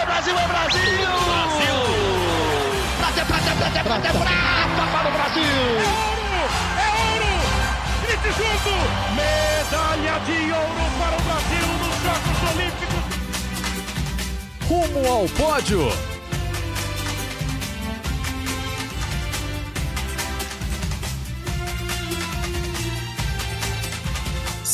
é Brasil, é Brasil! Brasil! Prata, prata, prata, prata, prata para o Brasil! É ouro! É ouro! Grite junto! Medalha de ouro para o Brasil nos Jogos Olímpicos! Rumo ao pódio!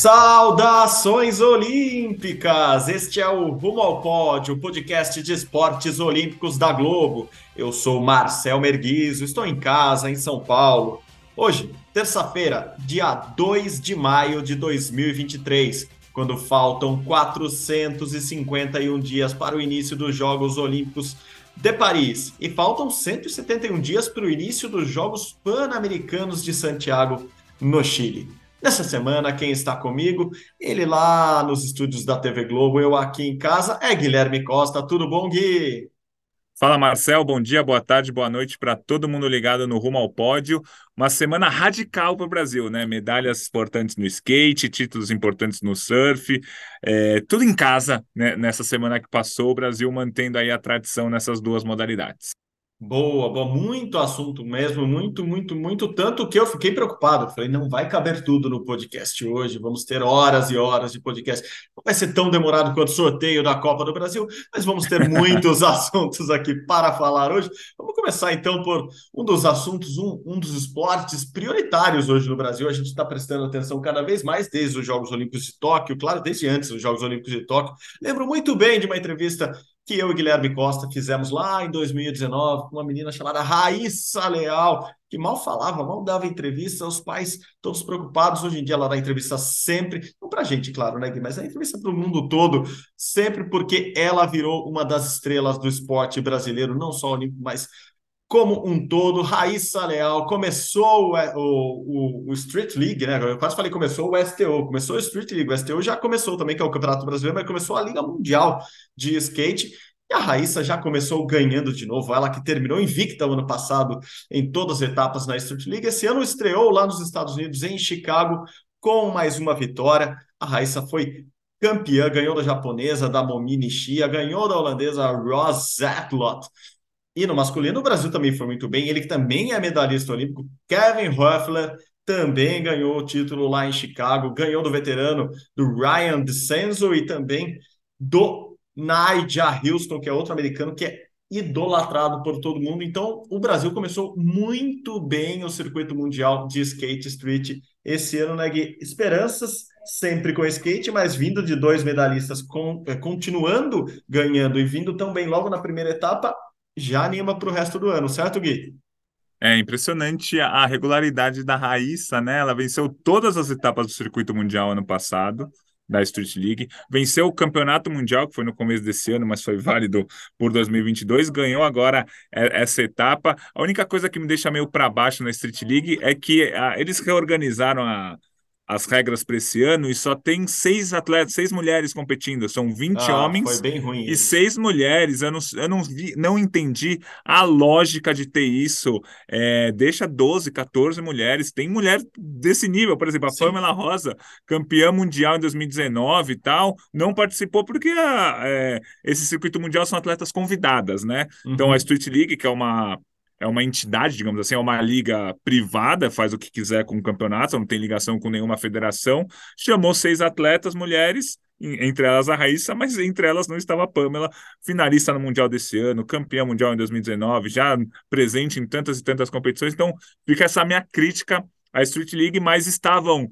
Saudações olímpicas! Este é o Rumo ao Pódio, o podcast de esportes olímpicos da Globo. Eu sou Marcel Merguizo, estou em casa, em São Paulo. Hoje, terça-feira, dia 2 de maio de 2023, quando faltam 451 dias para o início dos Jogos Olímpicos de Paris e faltam 171 dias para o início dos Jogos Pan-Americanos de Santiago, no Chile. Nessa semana, quem está comigo, ele lá nos estúdios da TV Globo, eu aqui em casa, é Guilherme Costa. Tudo bom, Gui? Fala Marcel, bom dia, boa tarde, boa noite para todo mundo ligado no Rumo ao Pódio. Uma semana radical para o Brasil, né? Medalhas importantes no skate, títulos importantes no surf, é, tudo em casa né? nessa semana que passou, o Brasil mantendo aí a tradição nessas duas modalidades. Boa, boa, muito assunto mesmo, muito, muito, muito, tanto que eu fiquei preocupado. Falei, não vai caber tudo no podcast hoje, vamos ter horas e horas de podcast. Não vai ser tão demorado quanto o sorteio da Copa do Brasil, mas vamos ter muitos assuntos aqui para falar hoje. Vamos começar então por um dos assuntos, um, um dos esportes prioritários hoje no Brasil. A gente está prestando atenção cada vez mais desde os Jogos Olímpicos de Tóquio, claro, desde antes dos Jogos Olímpicos de Tóquio. Lembro muito bem de uma entrevista que eu e Guilherme Costa fizemos lá em 2019 com uma menina chamada Raíssa Leal, que mal falava, mal dava entrevista, os pais todos preocupados. Hoje em dia ela dá entrevista sempre, não para a gente, claro, né, Gui, mas a entrevista para o mundo todo, sempre porque ela virou uma das estrelas do esporte brasileiro, não só olímpico, mas como um todo. Raíssa Leal começou o, o, o, Street League, né? Eu quase falei começou o STO, começou o Street League. O STO já começou também, que é o Campeonato Brasileiro, mas começou a Liga Mundial de Skate. E a Raíssa já começou ganhando de novo, ela que terminou invicta o ano passado em todas as etapas na Street League. Esse ano estreou lá nos Estados Unidos, em Chicago, com mais uma vitória. A Raíssa foi campeã, ganhou da japonesa, da Momini Shia, ganhou da holandesa Ross Zatlot. E no masculino, o Brasil também foi muito bem. Ele que também é medalhista olímpico, Kevin Hoeffler, também ganhou o título lá em Chicago, ganhou do veterano do Ryan DeCenzo e também do Nigel Houston, que é outro americano que é idolatrado por todo mundo. Então, o Brasil começou muito bem o circuito mundial de skate street esse ano, né, Gui? Esperanças sempre com skate, mas vindo de dois medalhistas com, eh, continuando ganhando e vindo tão bem logo na primeira etapa, já anima para o resto do ano, certo, Gui? É impressionante a regularidade da Raíssa, né? Ela venceu todas as etapas do circuito mundial ano passado, da Street League, venceu o campeonato mundial, que foi no começo desse ano, mas foi válido por 2022, ganhou agora essa etapa. A única coisa que me deixa meio para baixo na Street League é que a, ah, eles reorganizaram a, as regras para esse ano e só tem seis atletas, seis mulheres competindo. São 20 ah, homens e seis mulheres. Eu não, eu não, vi, não entendi a lógica de ter isso. É, deixa 12, 14 mulheres. Tem mulher desse nível, por exemplo, a Sim. Pamela Rosa, campeã mundial em 2019 e tal, não participou porque a, é, esse circuito mundial são atletas convidadas, né? Uhum. Então a uhum. Street League, que é uma é uma entidade, digamos assim, é uma liga privada, faz o que quiser com o campeonato, não tem ligação com nenhuma federação. Chamou seis atletas mulheres, entre elas a Raíssa, mas entre elas não estava a Pamela, finalista no Mundial desse ano, campeã mundial em 2019, já presente em tantas e tantas competições. Então, fica essa minha crítica à Street League, mas estavam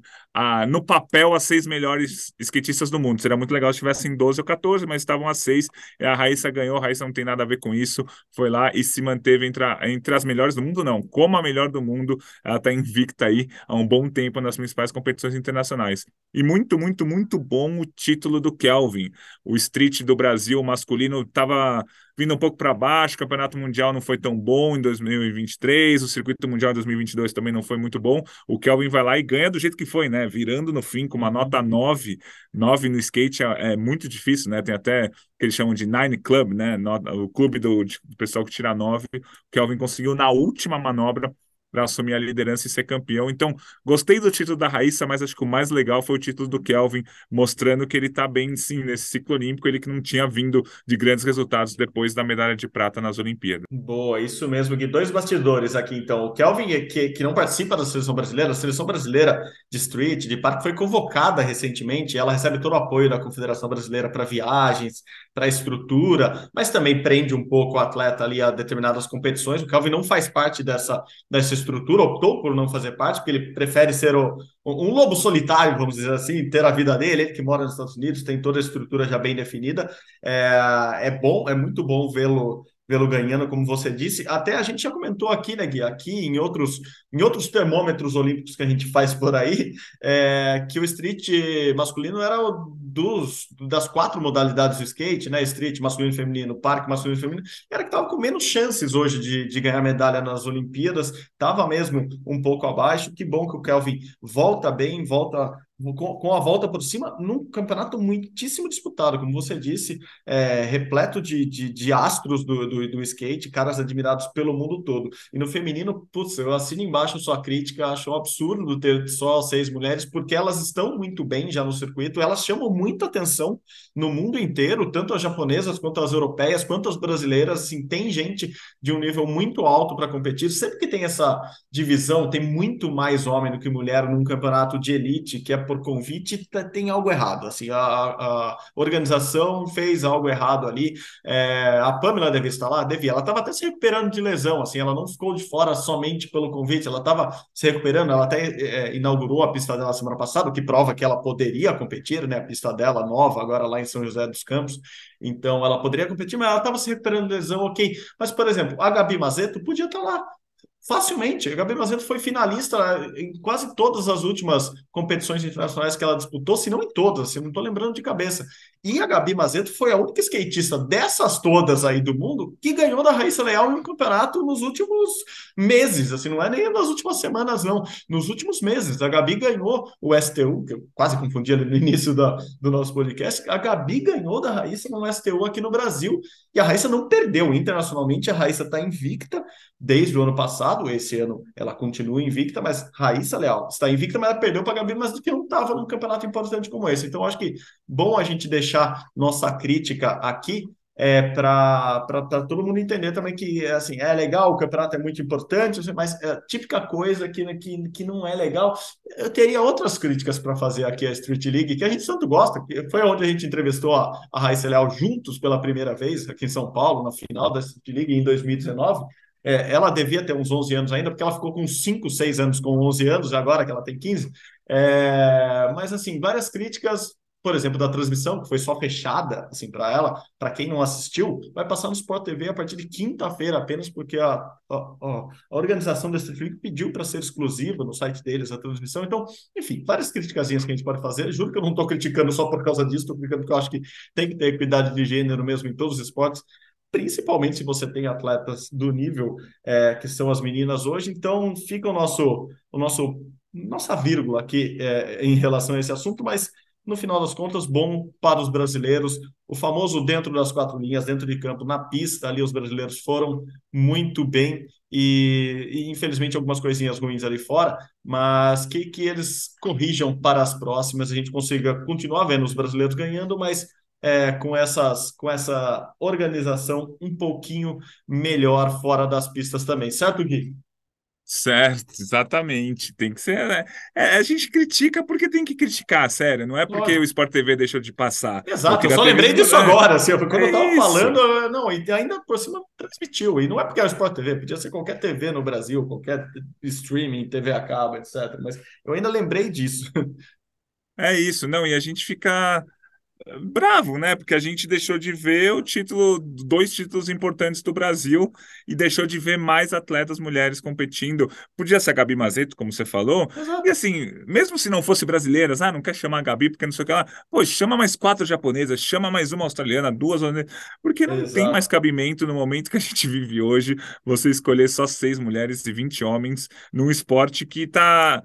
no papel as seis melhores skatistas do mundo. Seria muito legal se tivessem 12 ou 14, mas estavam as seis. A Raíssa ganhou, a Raíssa não tem nada a ver com isso. Foi lá e se manteve entre, a, entre as melhores do mundo, não. Como a melhor do mundo, ela está invicta aí há um bom tempo nas principais competições internacionais. E muito, muito, muito bom o título do Kelvin. O Street do Brasil masculino estava vindo um pouco para baixo, o Campeonato Mundial não foi tão bom em 2023, o Circuito Mundial em 2022 também não foi muito bom. O Kelvin vai lá e ganha do jeito que foi, né? Virando no fim com uma nota 9. 9 no skate é, é muito difícil, né? Tem até que eles chamam de Nine Club, né? O clube do, do pessoal que tira 9. O Kelvin conseguiu na última manobra para assumir a liderança e ser campeão. Então, gostei do título da Raíssa, mas acho que o mais legal foi o título do Kelvin, mostrando que ele está bem, sim, nesse ciclo olímpico, ele que não tinha vindo de grandes resultados depois da medalha de prata nas Olimpíadas. Boa, isso mesmo, Gui. Dois bastidores aqui, então. O Kelvin, que, que não participa da seleção brasileira, a seleção brasileira de street, de parque, foi convocada recentemente, ela recebe todo o apoio da Confederação Brasileira para viagens, para estrutura, mas também prende um pouco o atleta ali a determinadas competições. O Kelvin não faz parte dessa, dessa estrutura, optou por não fazer parte, porque ele prefere ser o, um lobo solitário, vamos dizer assim, ter a vida dele, ele que mora nos Estados Unidos, tem toda a estrutura já bem definida. É, é bom, é muito bom vê-lo vê-lo ganhando, como você disse. Até a gente já comentou aqui, né, Gui, aqui em outros, em outros termômetros olímpicos que a gente faz por aí, é, que o street masculino era dos, das quatro modalidades do skate, né, street, masculino e feminino, parque, masculino e feminino, era que estava com menos chances hoje de, de ganhar medalha nas Olimpíadas, estava mesmo um pouco abaixo. Que bom que o Kelvin volta bem, volta com, com, a volta por cima, num campeonato muitíssimo disputado, como você disse, é, repleto de, de, de astros do, do, do, skate, caras admirados pelo mundo todo. E no feminino, putz, eu assino embaixo sua crítica, acho um absurdo ter só seis mulheres, porque elas estão muito bem já no circuito, elas chamam muita atenção no mundo inteiro, tanto as japonesas quanto as europeias, quanto as brasileiras, assim, tem gente de um nível muito alto para competir, sempre que tem essa divisão, tem muito mais homem do que mulher num campeonato de elite, que é por convite, tá, tem algo errado. Assim, a, a organização fez algo errado ali. É, a Pamela deve estar lá, devia. Ela estava até se recuperando de lesão, assim, ela não ficou de fora somente pelo convite, ela estava se recuperando. Ela até é, inaugurou a pista dela semana passada, o que prova que ela poderia competir, né? A pista dela nova, agora lá em São José dos Campos. Então, ela poderia competir, mas ela estava se recuperando de lesão, ok. Mas, por exemplo, a Gabi Mazeto podia estar lá Facilmente. A Gabi Mazeto foi finalista em quase todas as últimas competições internacionais que ela disputou, se não em todas, se não estou lembrando de cabeça. E a Gabi Mazeto foi a única skatista dessas todas aí do mundo que ganhou da Raíssa Leal em um campeonato nos últimos meses, assim, não é nem nas últimas semanas, não. Nos últimos meses. A Gabi ganhou o STU, que eu quase confundi no início da, do nosso podcast. A Gabi ganhou da Raíssa no STU aqui no Brasil e a Raíssa não perdeu. Internacionalmente, a Raíssa está invicta desde o ano passado. Esse ano ela continua invicta, mas Raíssa Leal está invicta, mas ela perdeu para a Gabi, mas que não estava num campeonato importante como esse. Então, acho que bom a gente deixar deixar nossa crítica aqui é, para todo mundo entender também que assim, é legal, o campeonato é muito importante, mas é típica coisa que, que, que não é legal. Eu teria outras críticas para fazer aqui à Street League, que a gente tanto gosta, que foi onde a gente entrevistou a, a Raíssa Leal juntos pela primeira vez, aqui em São Paulo, na final da Street League em 2019. É, ela devia ter uns 11 anos ainda, porque ela ficou com 5, 6 anos com 11 anos, agora que ela tem 15. É, mas, assim, várias críticas por exemplo, da transmissão, que foi só fechada assim para ela, para quem não assistiu, vai passar no Sport TV a partir de quinta-feira apenas, porque a, a, a, organização da Street pediu para ser exclusiva no site deles a transmissão. Então, enfim, várias críticas que a gente pode fazer. Juro que eu não estou criticando só por causa disso, estou criticando porque eu acho que tem que ter equidade de gênero mesmo em todos os esportes principalmente se você tem atletas do nível é, que são as meninas hoje. Então, fica o nosso, o nosso nossa vírgula aqui é, em relação a esse assunto, mas no final das contas, bom para os brasileiros. O famoso dentro das quatro linhas, dentro de campo, na pista, ali os brasileiros foram muito bem e, e infelizmente algumas coisinhas ruins ali fora, mas que, que eles corrijam para as próximas, a gente consiga continuar vendo os brasileiros ganhando, mas é, com, essas, com essa organização um pouquinho melhor fora das pistas também, certo, Gui? Certo, exatamente. Tem que ser, né? É, a gente critica porque tem que criticar, sério. Não é porque o Sport TV deixou de passar. Exato, eu só lembrei disso agora. Assim, quando é eu tava isso. falando, não, e ainda por cima transmitiu. E não é porque era o Sport TV, podia ser qualquer TV no Brasil, qualquer streaming, TV a cabo, etc. Mas eu ainda lembrei disso. É isso, não, e a gente fica bravo, né? Porque a gente deixou de ver o título, dois títulos importantes do Brasil e deixou de ver mais atletas mulheres competindo. Podia ser a Gabi Mazeto, como você falou. Exato. E assim, mesmo se não fosse brasileiras, ah, não quer chamar a Gabi porque não sei o que lá. Pô, chama mais quatro japonesas, chama mais uma australiana, duas, porque não Exato. tem mais cabimento no momento que a gente vive hoje você escolher só seis mulheres e 20 homens num esporte que está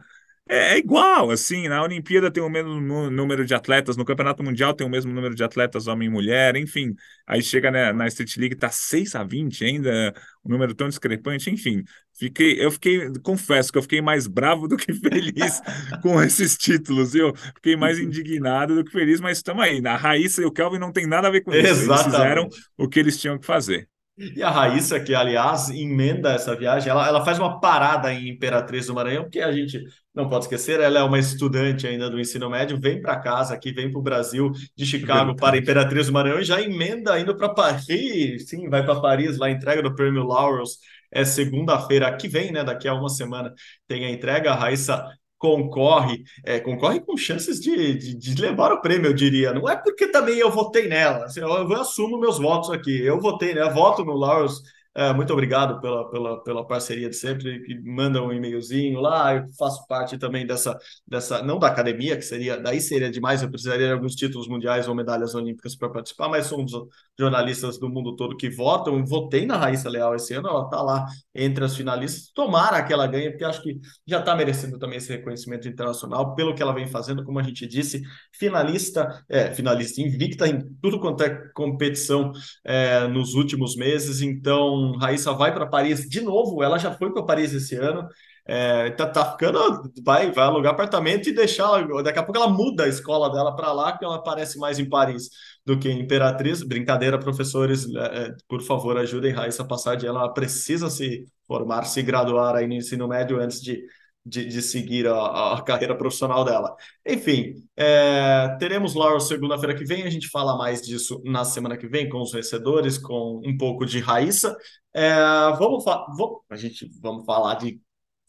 é, é, igual, assim, na Olimpíada tem o mesmo número de atletas, no Campeonato Mundial tem o mesmo número de atletas homem e mulher, enfim. Aí chega na, na Street League, tá 6 a 20 ainda, um número tão discrepante, enfim. Fiquei, eu fiquei, confesso que eu fiquei mais bravo do que feliz com esses títulos, eu fiquei mais indignado do que feliz, mas estamos aí. A Raíssa e o Kelvin não tem nada a ver com isso. Eles fizeram o que eles tinham que fazer. E a Raíssa, que aliás emenda essa viagem, ela, ela faz uma parada em Imperatriz do Maranhão, porque a gente não pode esquecer, ela é uma estudante ainda do ensino médio, vem para casa aqui, vem para o Brasil, de Chicago para Imperatriz do Maranhão e já emenda indo para Paris, sim, vai para Paris, lá entrega do prêmio Laurels, é segunda-feira que vem, né? Daqui a uma semana tem a entrega. A Raíssa concorre, é, concorre com chances de, de, de, levar o prêmio, eu diria. Não é porque também eu votei nela, assim, eu, eu assumo meus votos aqui. Eu votei, né? Voto no Laurels é, muito obrigado pela, pela, pela parceria de sempre, que manda um e-mailzinho lá, eu faço parte também dessa, dessa, não da academia, que seria, daí seria demais, eu precisaria de alguns títulos mundiais ou medalhas olímpicas para participar, mas somos jornalistas do mundo todo que votam, votei na Raíssa Leal esse ano, ela está lá entre as finalistas, tomara que ela ganhe, porque acho que já está merecendo também esse reconhecimento internacional, pelo que ela vem fazendo, como a gente disse, finalista, é, finalista invicta em tudo quanto é competição é, nos últimos meses, então Raíssa vai para Paris de novo. Ela já foi para Paris esse ano. É, tá, tá, ficando, vai, vai alugar apartamento e deixar. Daqui a pouco ela muda a escola dela para lá, que ela parece mais em Paris do que em Imperatriz. Brincadeira, professores, é, é por favor, ajudem Raíssa a passar de ela. Ela precisa se formar, se graduar aí no ensino médio antes de de, de seguir a, a, carreira profissional dela. Enfim, é, teremos Laurel segunda-feira que vem, a gente fala mais disso na semana que vem com os vencedores, com um pouco de Raíssa. É, vamos, vamos, a gente, vamos falar de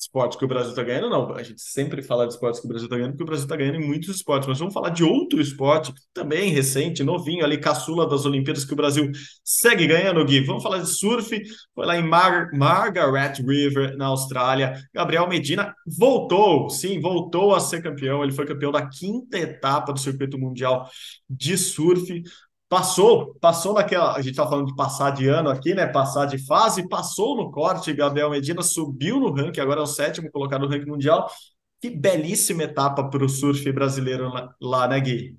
esporte que o Brasil está ganhando, não. A gente sempre fala de esportes que o Brasil está ganhando, porque o Brasil está ganhando em muitos esportes, mas vamos falar de outro esporte, também recente, novinho, ali, caçula das Olimpíadas, que o Brasil segue ganhando, Gui. Vamos falar de surf, foi lá em Mar Margaret River, na Austrália. Gabriel Medina voltou, sim, voltou a ser campeão. Ele foi campeão da quinta etapa do circuito mundial de surf passou, passou naquela. A gente está falando de passar de ano aqui, né? Passar de fase, passou no corte. Gabriel Medina subiu no ranking, agora é o sétimo colocado no ranking mundial. Que belíssima etapa para o surf brasileiro lá, né, Gui?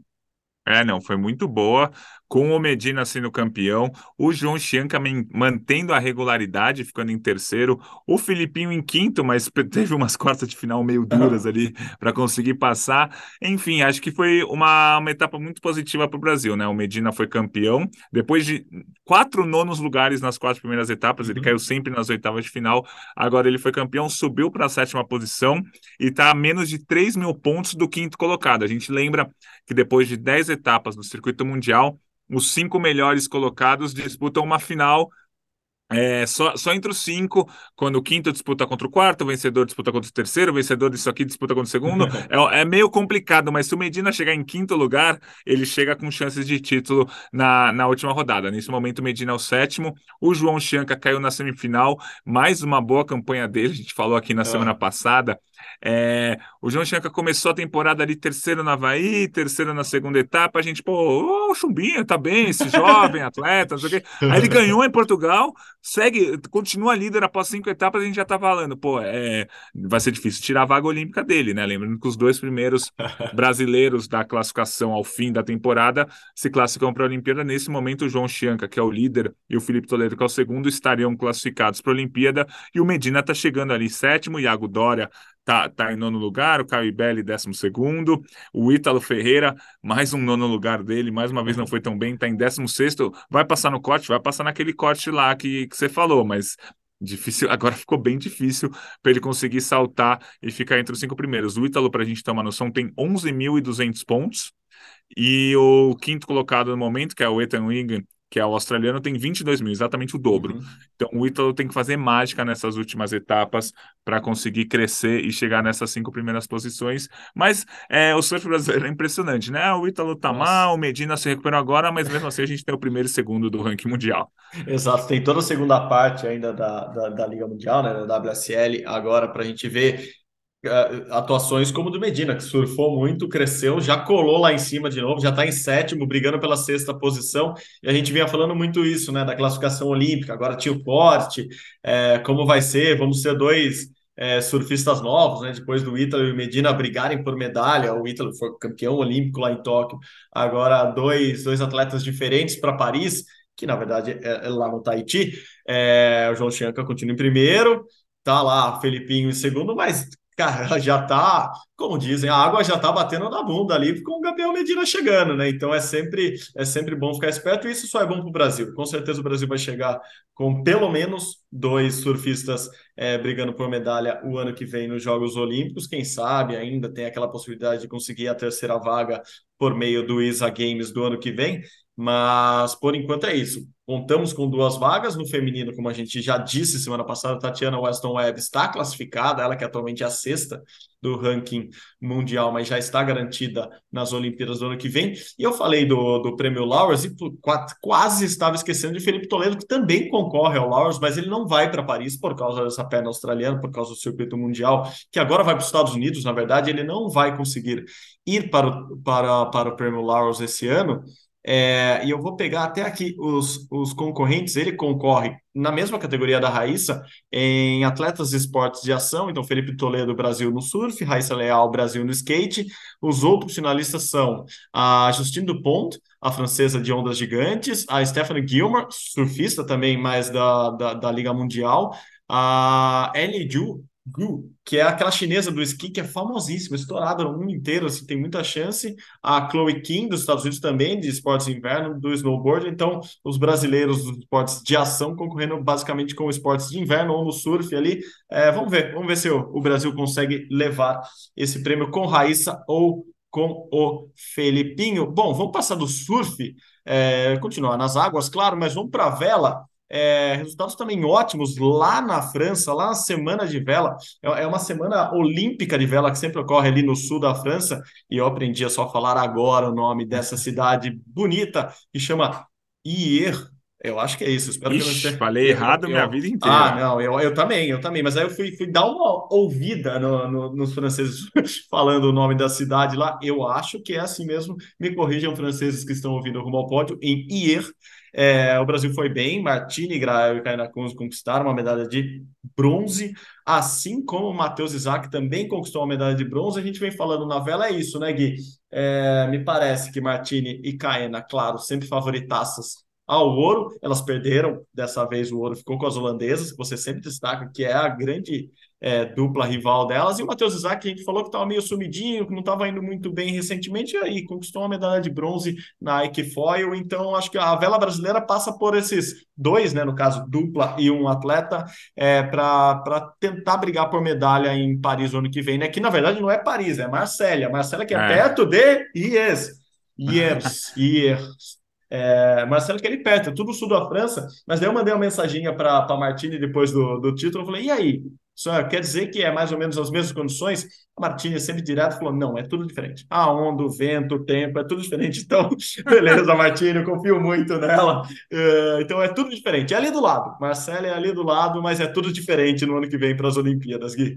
É, não, foi muito boa com o Medina sendo campeão, o João Chianca mantendo a regularidade, ficando em terceiro, o Filipinho em quinto, mas teve umas quartas de final meio duras ali para conseguir passar. Enfim, acho que foi uma, uma etapa muito positiva para o Brasil, né? O Medina foi campeão, depois de quatro nonos lugares nas quatro primeiras etapas, ele uhum. caiu sempre nas oitavas de final, agora ele foi campeão, subiu para a sétima posição e está a menos de 3 mil pontos do quinto colocado. A gente lembra que depois de 10 etapas no circuito mundial, os cinco melhores colocados disputam uma final é, só, só entre os cinco, quando o quinto disputa contra o quarto, o vencedor disputa contra o terceiro, o vencedor disso aqui disputa contra o segundo. é, é, meio complicado, mas se o Medina chegar em quinto lugar, ele chega com chances de título na, na última rodada. Nesse momento, o Medina é o sétimo. O João Chianca caiu na semifinal, mais uma boa campanha dele, a gente falou aqui na é. semana passada. É, o João Chianca começou a temporada ali terceiro na Havaí, terceiro na segunda etapa. A gente, pô, o Chumbinho tá bem, esse jovem atleta, não sei o quê. Aí ele ganhou em Portugal, segue, continua líder após cinco etapas. A gente já tá falando, pô, é, vai ser difícil tirar a vaga olímpica dele, né? Lembrando que os dois primeiros brasileiros da classificação ao fim da temporada se classificam para a Olimpíada. Nesse momento, o João Chianca, que é o líder, e o Felipe Toledo, que é o segundo, estariam classificados para a Olimpíada. E o Medina tá chegando ali sétimo, Iago Dória tá, tá em nono lugar, o Caio Belli décimo segundo, o Ítalo Ferreira, mais um nono lugar dele, mais uma vez não foi tão bem, tá em décimo sexto, vai passar no corte, vai passar naquele corte lá que, que você falou, mas difícil, agora ficou bem difícil para ele conseguir saltar e ficar entre os cinco primeiros. O Ítalo, para a gente ter uma noção, tem 11.200 pontos, e o quinto colocado no momento, que é o Ethan Wigan, que é o australiano, tem 22 mil, exatamente o dobro. Uhum. Então o Ítalo tem que fazer mágica nessas últimas etapas para conseguir crescer e chegar nessas cinco primeiras posições. Mas é, o surf brasileiro é impressionante, né? O Ítalo tá Nossa. mal, o Medina se recuperou agora, mas mesmo assim a gente tem o primeiro e segundo do ranking mundial. Exato, tem toda a segunda parte ainda da, da, da Liga Mundial, né? Da WSL, agora para a gente ver atuações como do Medina, que surfou muito, cresceu, já colou lá em cima de novo, já está em sétimo, brigando pela sexta posição, e a gente vinha falando muito isso, né, da classificação olímpica, agora tinha o corte, é, como vai ser, vamos ser dois é, surfistas novos, né? Depois do Ítalo e Medina brigarem por medalha, o Ítalo foi campeão olímpico lá em Tóquio, agora dois, dois atletas diferentes para Paris, que na verdade é, é lá no Tahiti. O João Chianca continua em primeiro, tá lá Felipinho em segundo, mas cara, já tá, como dizem, a água já tá batendo na bunda ali com o Gabriel Medina chegando, né? Então é sempre é sempre bom ficar esperto e isso só é bom para o Brasil. Com certeza o Brasil vai chegar com pelo menos dois surfistas é, brigando por medalha o ano que vem nos Jogos Olímpicos. Quem sabe ainda tem aquela possibilidade de conseguir a terceira vaga por meio do ISA Games do ano que vem. Mas por enquanto é isso. Contamos com duas vagas no feminino, como a gente já disse semana passada. Tatiana Weston Webb está classificada, ela que atualmente é a sexta do ranking mundial, mas já está garantida nas Olimpíadas do ano que vem. E eu falei do, do prêmio Laureus e quase estava esquecendo de Felipe Toledo, que também concorre ao Laureus, mas ele não vai para Paris por causa dessa perna australiana, por causa do circuito mundial, que agora vai para os Estados Unidos. Na verdade, ele não vai conseguir ir para o, para, para o prêmio Laureus esse ano é, e eu vou pegar até aqui os, os concorrentes. Ele concorre na mesma categoria da Raíssa em atletas de esportes de ação. Então, Felipe Toledo, Brasil no surf, Raíssa Leal, Brasil no skate. Os outros finalistas são a Justine Dupont, a francesa de ondas gigantes, a Stephanie Gilmer, surfista também, mais da, da, da Liga Mundial, a Ellie Ju, Gu, que é aquela chinesa do esqui que é famosíssima, estourada no mundo inteiro, assim, tem muita chance. A Chloe Kim, dos Estados Unidos, também, de esportes de inverno, do snowboard. Então, os brasileiros dos esportes de ação concorrendo basicamente com esportes de inverno ou no surf ali. É, vamos ver, vamos ver se o, o Brasil consegue levar esse prêmio com Raíssa ou com o Felipinho. Bom, vamos passar do surf, é, continuar nas águas, claro, mas vamos para a vela. É, resultados também ótimos lá na França, lá na Semana de Vela. É, é uma semana olímpica de vela que sempre ocorre ali no sul da França. E eu aprendi a só falar agora o nome dessa cidade bonita que chama Hier. Eu acho que é isso. Espero Ixi, que eu não esteja. Falei errado eu, minha vida inteira. Ah, não, eu, eu também, eu também. Mas aí eu fui, fui dar uma ouvida no, no, nos franceses falando o nome da cidade lá. Eu acho que é assim mesmo. Me corrijam, franceses que estão ouvindo rumo ao pódio, em Hier. É, o Brasil foi bem, Martini, Grael e Kaina Kunz conquistaram uma medalha de bronze, assim como o Matheus Isaac também conquistou uma medalha de bronze. A gente vem falando na vela, é isso, né, Gui? É, me parece que Martini e Kaena, claro, sempre favoritaças ao ouro, elas perderam, dessa vez o ouro ficou com as holandesas, que você sempre destaca que é a grande é, dupla rival delas, e o Matheus Isaac, que a gente falou que estava meio sumidinho, que não estava indo muito bem recentemente, e aí conquistou uma medalha de bronze na Ike Foil, então acho que a vela brasileira passa por esses dois, né, no caso, dupla e um atleta, é, para tentar brigar por medalha em Paris no ano que vem, né, que na verdade não é Paris, é Marsella, Marsella que é, é. perto de Yes, Yes, Yes, é, Marcelo que ali perto, é tudo sul da França, mas daí eu mandei uma mensaginha para a Martini depois do, do título, eu falei, e aí? Quer dizer que é mais ou menos as mesmas condições? A Martini sempre direto falou, não, é tudo diferente. A onda, o vento, o tempo, é tudo diferente. Então, beleza, Martini, eu confio muito nela. Uh, então, é tudo diferente. É ali do lado. Marcelo é ali do lado, mas é tudo diferente no ano que vem para as Olimpíadas, Gui.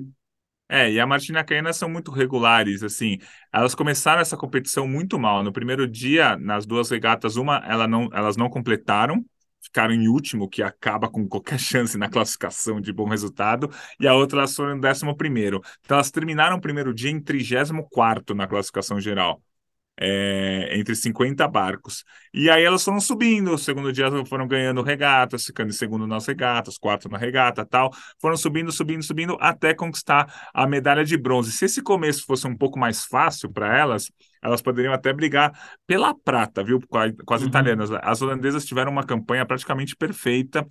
É, e a Martina Caena são muito regulares, assim. Elas começaram essa competição muito mal. No primeiro dia, nas duas regatas, uma ela não, elas não completaram, ficaram em último, que acaba com qualquer chance na classificação de bom resultado, e a outra elas foram em décimo primeiro. Então elas terminaram o primeiro dia em 34 quarto na classificação geral é, entre 50 barcos. E aí elas foram subindo, o segundo dia foram ganhando regatas, ficando em segundo nas regatas, quarto na regata tal. Foram subindo, subindo, subindo, até conquistar a medalha de bronze. Se esse começo fosse um pouco mais fácil para elas, elas poderiam até brigar pela prata, viu? Com, a, com as uhum. italianas. As holandesas tiveram uma campanha praticamente perfeita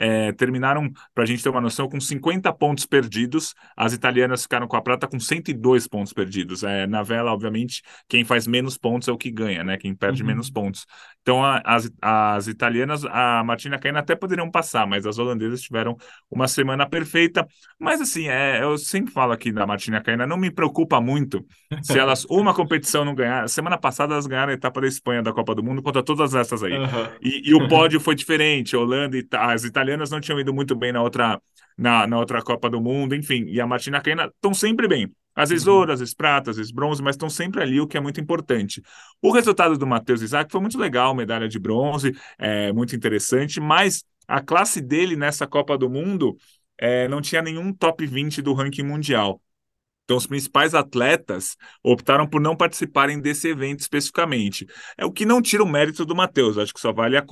é, terminaram, para a gente ter uma noção, com 50 pontos perdidos. As italianas ficaram com a prata com 102 pontos perdidos. É, na vela, obviamente, quem faz menos pontos é o que ganha, né? Quem perde uhum. menos pontos. Então, a, as, as italianas, a Martina Caina até poderiam passar, mas as holandesas tiveram uma semana perfeita. Mas, assim, é, eu sempre falo aqui da Martina Caina, não me preocupa muito se elas uma competição não ganhar. Semana passada elas ganharam a etapa da Espanha da Copa do Mundo contra todas essas aí. Uhum. E, e, o pódio foi diferente. Holanda e as italianas italianas não tinham ido muito bem na outra, na, na outra Copa do Mundo, enfim, e a Martina Caena estão sempre bem. Às vezes uhum. ouro, às vezes prata, às vezes bronze, mas estão sempre ali, o que é muito importante. O resultado do Matheus Isaac foi muito legal, medalha de bronze, é muito interessante, mas a classe dele nessa Copa do Mundo é, não tinha nenhum top 20 do ranking mundial. Então, os principais atletas optaram por não participarem desse evento especificamente. É o que não tira o mérito do Matheus, acho que só vale a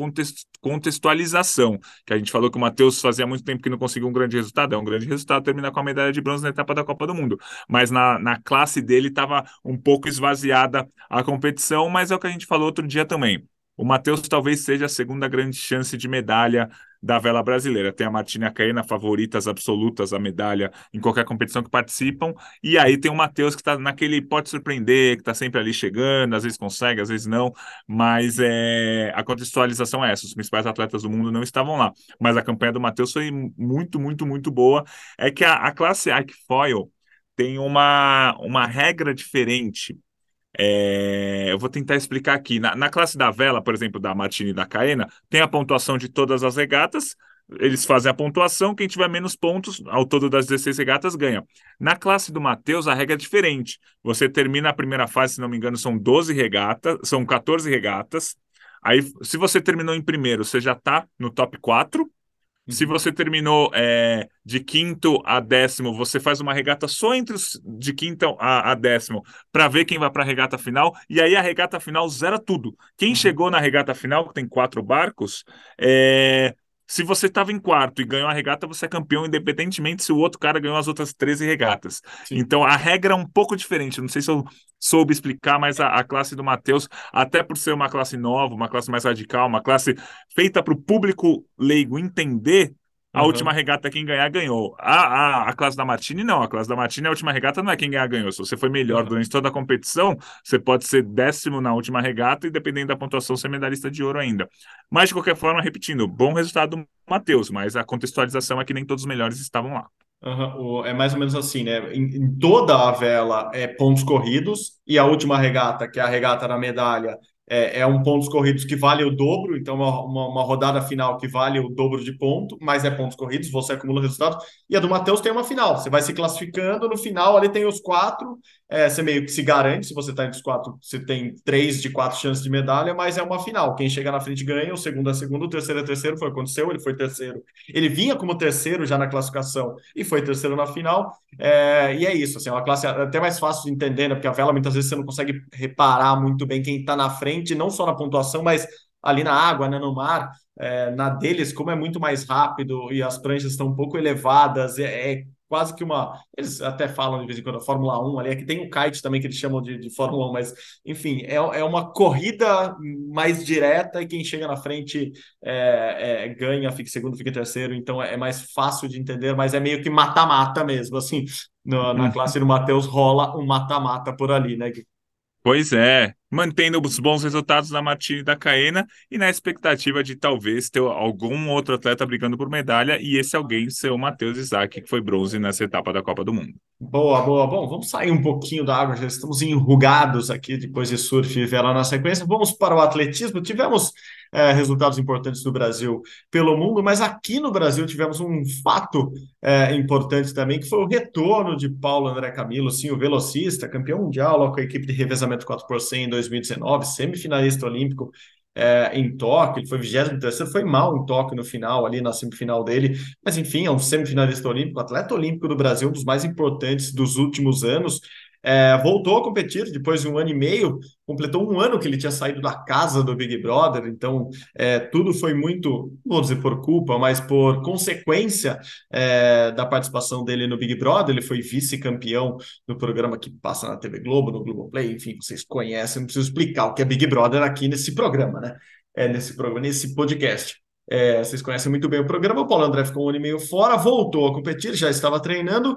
contextualização. Que a gente falou que o Matheus fazia muito tempo que não conseguiu um grande resultado, é um grande resultado terminar com a medalha de bronze na etapa da Copa do Mundo. Mas na, na classe dele estava um pouco esvaziada a competição, mas é o que a gente falou outro dia também. O Matheus talvez seja a segunda grande chance de medalha da vela brasileira. Tem a Martina Caena, favoritas absolutas à medalha em qualquer competição que participam. E aí tem o Matheus que está naquele pode surpreender, que está sempre ali chegando, às vezes consegue, às vezes não. Mas é, a contextualização é essa: os principais atletas do mundo não estavam lá. Mas a campanha do Matheus foi muito, muito, muito boa. É que a, a classe Ike Foil tem uma, uma regra diferente é, eu vou tentar explicar aqui. Na, na, classe da vela, por exemplo, da Martini e da Caena, tem a pontuação de todas as regatas. Eles fazem a pontuação, quem tiver menos pontos ao todo das 16 regatas ganha. Na classe do Matheus, a regra é diferente. Você termina a primeira fase, se não me engano, são 12 regatas, são 14 regatas. Aí, se você terminou em primeiro, você já está no top 4. Se uhum. você terminou é, de quinto a décimo, você faz uma regata só entre os de quinto a, a décimo para ver quem vai para a regata final. E aí a regata final zera tudo. Quem uhum. chegou na regata final, que tem quatro barcos, é, se você estava em quarto e ganhou a regata, você é campeão, independentemente se o outro cara ganhou as outras 13 regatas. Sim. Então a regra é um pouco diferente. Não sei se eu soube explicar, mas a, a classe do Matheus, até por ser uma classe nova, uma classe mais radical, uma classe feita para o público leigo entender, a uhum. última regata, quem ganhar, ganhou. A, a, a classe da Martini, não. A classe da Martini, a última regata não é quem ganhar, ganhou. Se você foi melhor uhum. durante toda a competição, você pode ser décimo na última regata e, dependendo da pontuação, ser medalhista de ouro ainda. Mas, de qualquer forma, repetindo, bom resultado do Matheus, mas a contextualização é que nem todos os melhores estavam lá. Uhum. É mais ou menos assim, né? Em, em, toda a vela é pontos corridos, e a última regata, que é a regata da medalha, é, é, um pontos corridos que vale o dobro, então uma, uma, uma, rodada final que vale o dobro de ponto, mas é pontos corridos, você acumula resultados. E a do Matheus tem uma final, você vai se classificando, no final ali tem os quatro, é, você meio que se garante, se você está entre os quatro, você tem três de quatro chances de medalha, mas é uma final. Quem chega na frente ganha, o segundo é segundo, o terceiro é terceiro, foi o que aconteceu, ele foi terceiro. Ele vinha como terceiro já na classificação e foi terceiro na final. É, e é isso, assim, é uma classe até mais fácil de entender, né? Porque a vela muitas vezes você não consegue reparar muito bem quem está na frente, não só na pontuação, mas ali na água, né, no mar. É, na deles, como é muito mais rápido e as pranchas estão um pouco elevadas, é, é quase que uma. Eles até falam de vez em quando a Fórmula 1 ali, é que tem o kite também que eles chamam de, de Fórmula 1, mas enfim, é, é uma corrida mais direta e quem chega na frente é, é, ganha, fica segundo, fica terceiro, então é, mais fácil de entender, mas é meio que mata-mata mesmo, assim. No, na classe do Matheus rola um mata-mata por ali, né? Pois é, mantendo os bons resultados da Martini e da Caena e na expectativa de talvez ter algum outro atleta brigando por medalha e esse alguém ser o Matheus Isaac, que foi bronze nessa etapa da Copa do Mundo. Boa, boa. Bom, vamos sair um pouquinho da água, já estamos enrugados aqui depois de surf e vela na sequência. Vamos para o atletismo. Tivemos é, resultados importantes no Brasil pelo mundo, mas aqui no Brasil tivemos um fato é, importante também, que foi o retorno de Paulo André Camilo, sim, o velocista, campeão mundial com a equipe de revezamento 4 por 100 em 2019, semifinalista olímpico é, em Tóquio, ele foi 23 foi mal em Tóquio no final, ali na semifinal dele, mas enfim, é um semifinalista olímpico, atleta olímpico do Brasil, um dos mais importantes dos últimos anos, é, voltou a competir depois de um ano e meio, completou um ano que ele tinha saído da casa do Big Brother, então é, tudo foi muito, não vou dizer por culpa, mas por consequência é, da participação dele no Big Brother. Ele foi vice-campeão no programa que passa na TV Globo, no Globoplay, enfim, vocês conhecem, não preciso explicar o que é Big Brother aqui nesse programa, né? É, nesse programa, nesse podcast. É, vocês conhecem muito bem o programa. O Paulo André ficou um ano e meio fora, voltou a competir, já estava treinando,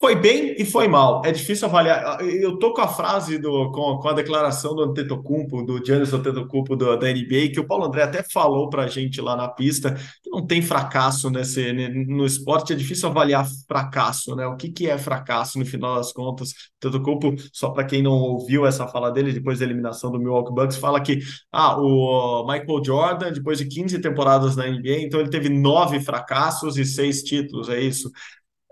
foi bem e foi mal. É difícil avaliar. Eu tô com a frase do com, com a declaração do Antetokounmpo, do Giannis Antetokounmpo do, da NBA, que o Paulo André até falou para a gente lá na pista, que não tem fracasso nesse no esporte, é difícil avaliar fracasso, né? O que que é fracasso no final das contas? Antetokounmpo, só para quem não ouviu essa fala dele depois da eliminação do Milwaukee Bucks, fala que ah, o Michael Jordan, depois de 15 temporadas na NBA, então ele teve nove fracassos e seis títulos, é isso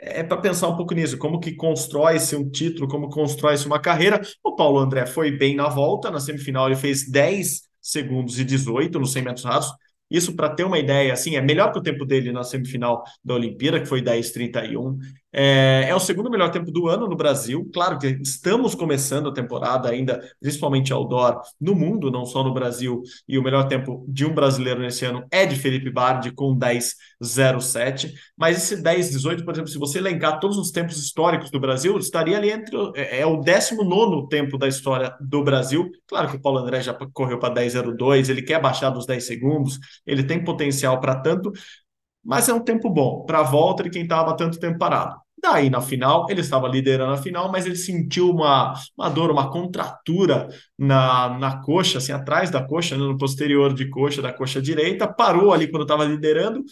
é para pensar um pouco nisso, como que constrói-se um título, como constrói-se uma carreira. O Paulo André foi bem na volta, na semifinal ele fez 10 segundos e 18 nos 100 metros rasos, Isso para ter uma ideia, assim, é melhor que o tempo dele na semifinal da Olimpíada, que foi 10:31. É, é o segundo melhor tempo do ano no Brasil. Claro que estamos começando a temporada ainda, principalmente outdoor, no mundo, não só no Brasil. E o melhor tempo de um brasileiro nesse ano é de Felipe Bardi com 10:07. Mas esse 10:18, por exemplo, se você elencar todos os tempos históricos do Brasil, estaria ali entre é, é o 19 tempo da história do Brasil. Claro que o Paulo André já correu para 10:02, ele quer baixar dos 10 segundos, ele tem potencial para tanto, mas é um tempo bom para a volta de quem estava tanto tempo parado. Daí, na final, ele estava liderando a final, mas ele sentiu uma, uma dor, uma contratura na, na coxa, assim, atrás da coxa, né, no posterior de coxa, da coxa direita, parou ali quando estava liderando.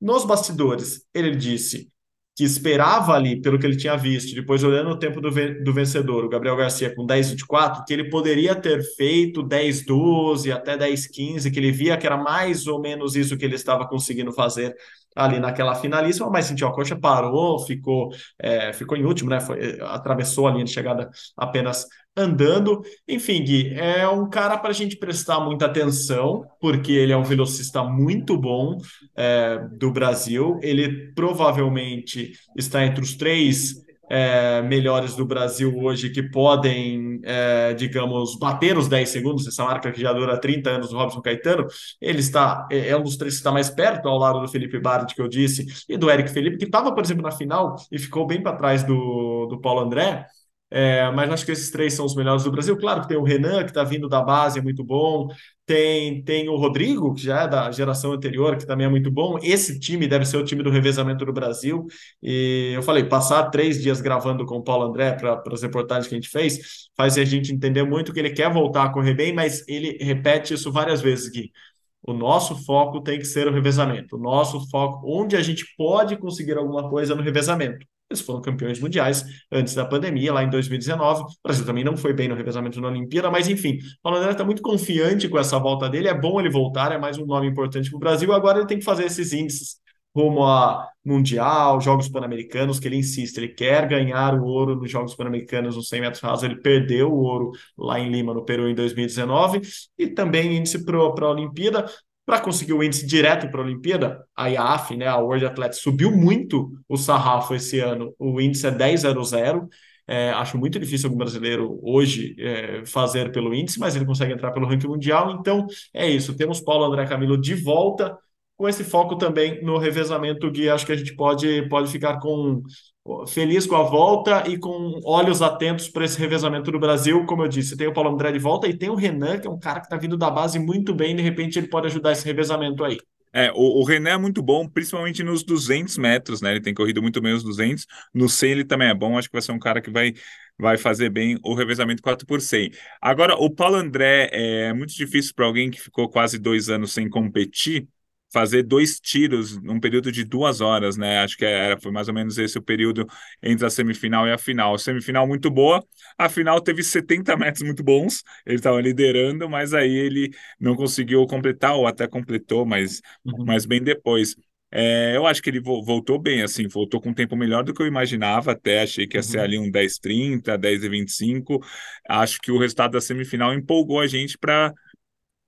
Nos bastidores, ele disse que esperava ali, pelo que ele tinha visto, depois olhando o tempo do, do vencedor, o Gabriel Garcia com 10,24, que ele poderia ter feito 10,12 até 10,15, que ele via que era mais ou menos isso que ele estava conseguindo fazer ali naquela finalíssima, mas sentiu a coxa, parou, ficou, é, ficou em último, né? Foi, atravessou a linha de chegada apenas andando. Enfim, Gui, é um cara para a gente prestar muita atenção, porque ele é um velocista muito bom é, do Brasil. Ele provavelmente está entre os três é, melhores do Brasil hoje que podem, é, digamos, bater os 10 segundos, essa marca que já dura 30 anos do Robson Caetano, ele está, é, é um dos três que está mais perto, ao lado do Felipe Bard, que eu disse, e do Eric Felipe, que estava, por exemplo, na final e ficou bem para trás do, do Paulo André. É, mas acho que esses três são os melhores do Brasil. Claro que tem o Renan, que está vindo da base, é muito bom. Tem, tem o Rodrigo, que já é da geração anterior, que também é muito bom. Esse time deve ser o time do revezamento do Brasil. E eu falei, passar três dias gravando com o Paulo André para as reportagens que a gente fez, faz a gente entender muito que ele quer voltar a correr bem, mas ele repete isso várias vezes, Gui. O nosso foco tem que ser o revezamento. O nosso foco, onde a gente pode conseguir alguma coisa no revezamento. Eles foram campeões mundiais antes da pandemia, lá em 2019. O Brasil também não foi bem no revezamento na Olimpíada, mas enfim, o André está muito confiante com essa volta dele. É bom ele voltar, é mais um nome importante para o Brasil. Agora ele tem que fazer esses índices rumo a Mundial, Jogos Pan-Americanos, que ele insiste, ele quer ganhar o ouro nos Jogos Pan-Americanos nos 100 metros rasos, ele perdeu o ouro lá em Lima, no Peru, em 2019, e também índice para a Olimpíada. Para conseguir o índice direto para a Olimpíada, a IAF, né, a World Athletics, subiu muito o sarrafo esse ano. O índice é 10,00. É, acho muito difícil algum brasileiro hoje é, fazer pelo índice, mas ele consegue entrar pelo ranking mundial. Então, é isso. Temos Paulo André Camilo de volta, com esse foco também no revezamento, Gui. Acho que a gente pode, pode ficar com feliz com a volta e com olhos atentos para esse revezamento do Brasil. Como eu disse, tem o Paulo André de volta e tem o Renan, que é um cara que está vindo da base muito bem, de repente ele pode ajudar esse revezamento aí. É, o, o Renan é muito bom, principalmente nos 200 metros, né? Ele tem corrido muito bem os 200. No 100 ele também é bom, acho que vai ser um cara que vai, vai fazer bem o revezamento 4 por 100. Agora, o Paulo André é muito difícil para alguém que ficou quase dois anos sem competir, fazer dois tiros num período de duas horas, né? Acho que era, foi mais ou menos esse o período entre a semifinal e a final. A semifinal muito boa, a final teve 70 metros muito bons, ele estava liderando, mas aí ele não conseguiu completar, ou até completou, mas, uhum. mas bem depois. É, eu acho que ele voltou bem, assim, voltou com um tempo melhor do que eu imaginava, até achei que ia ser uhum. ali um 10-30, 10-25. Acho que o resultado da semifinal empolgou a gente para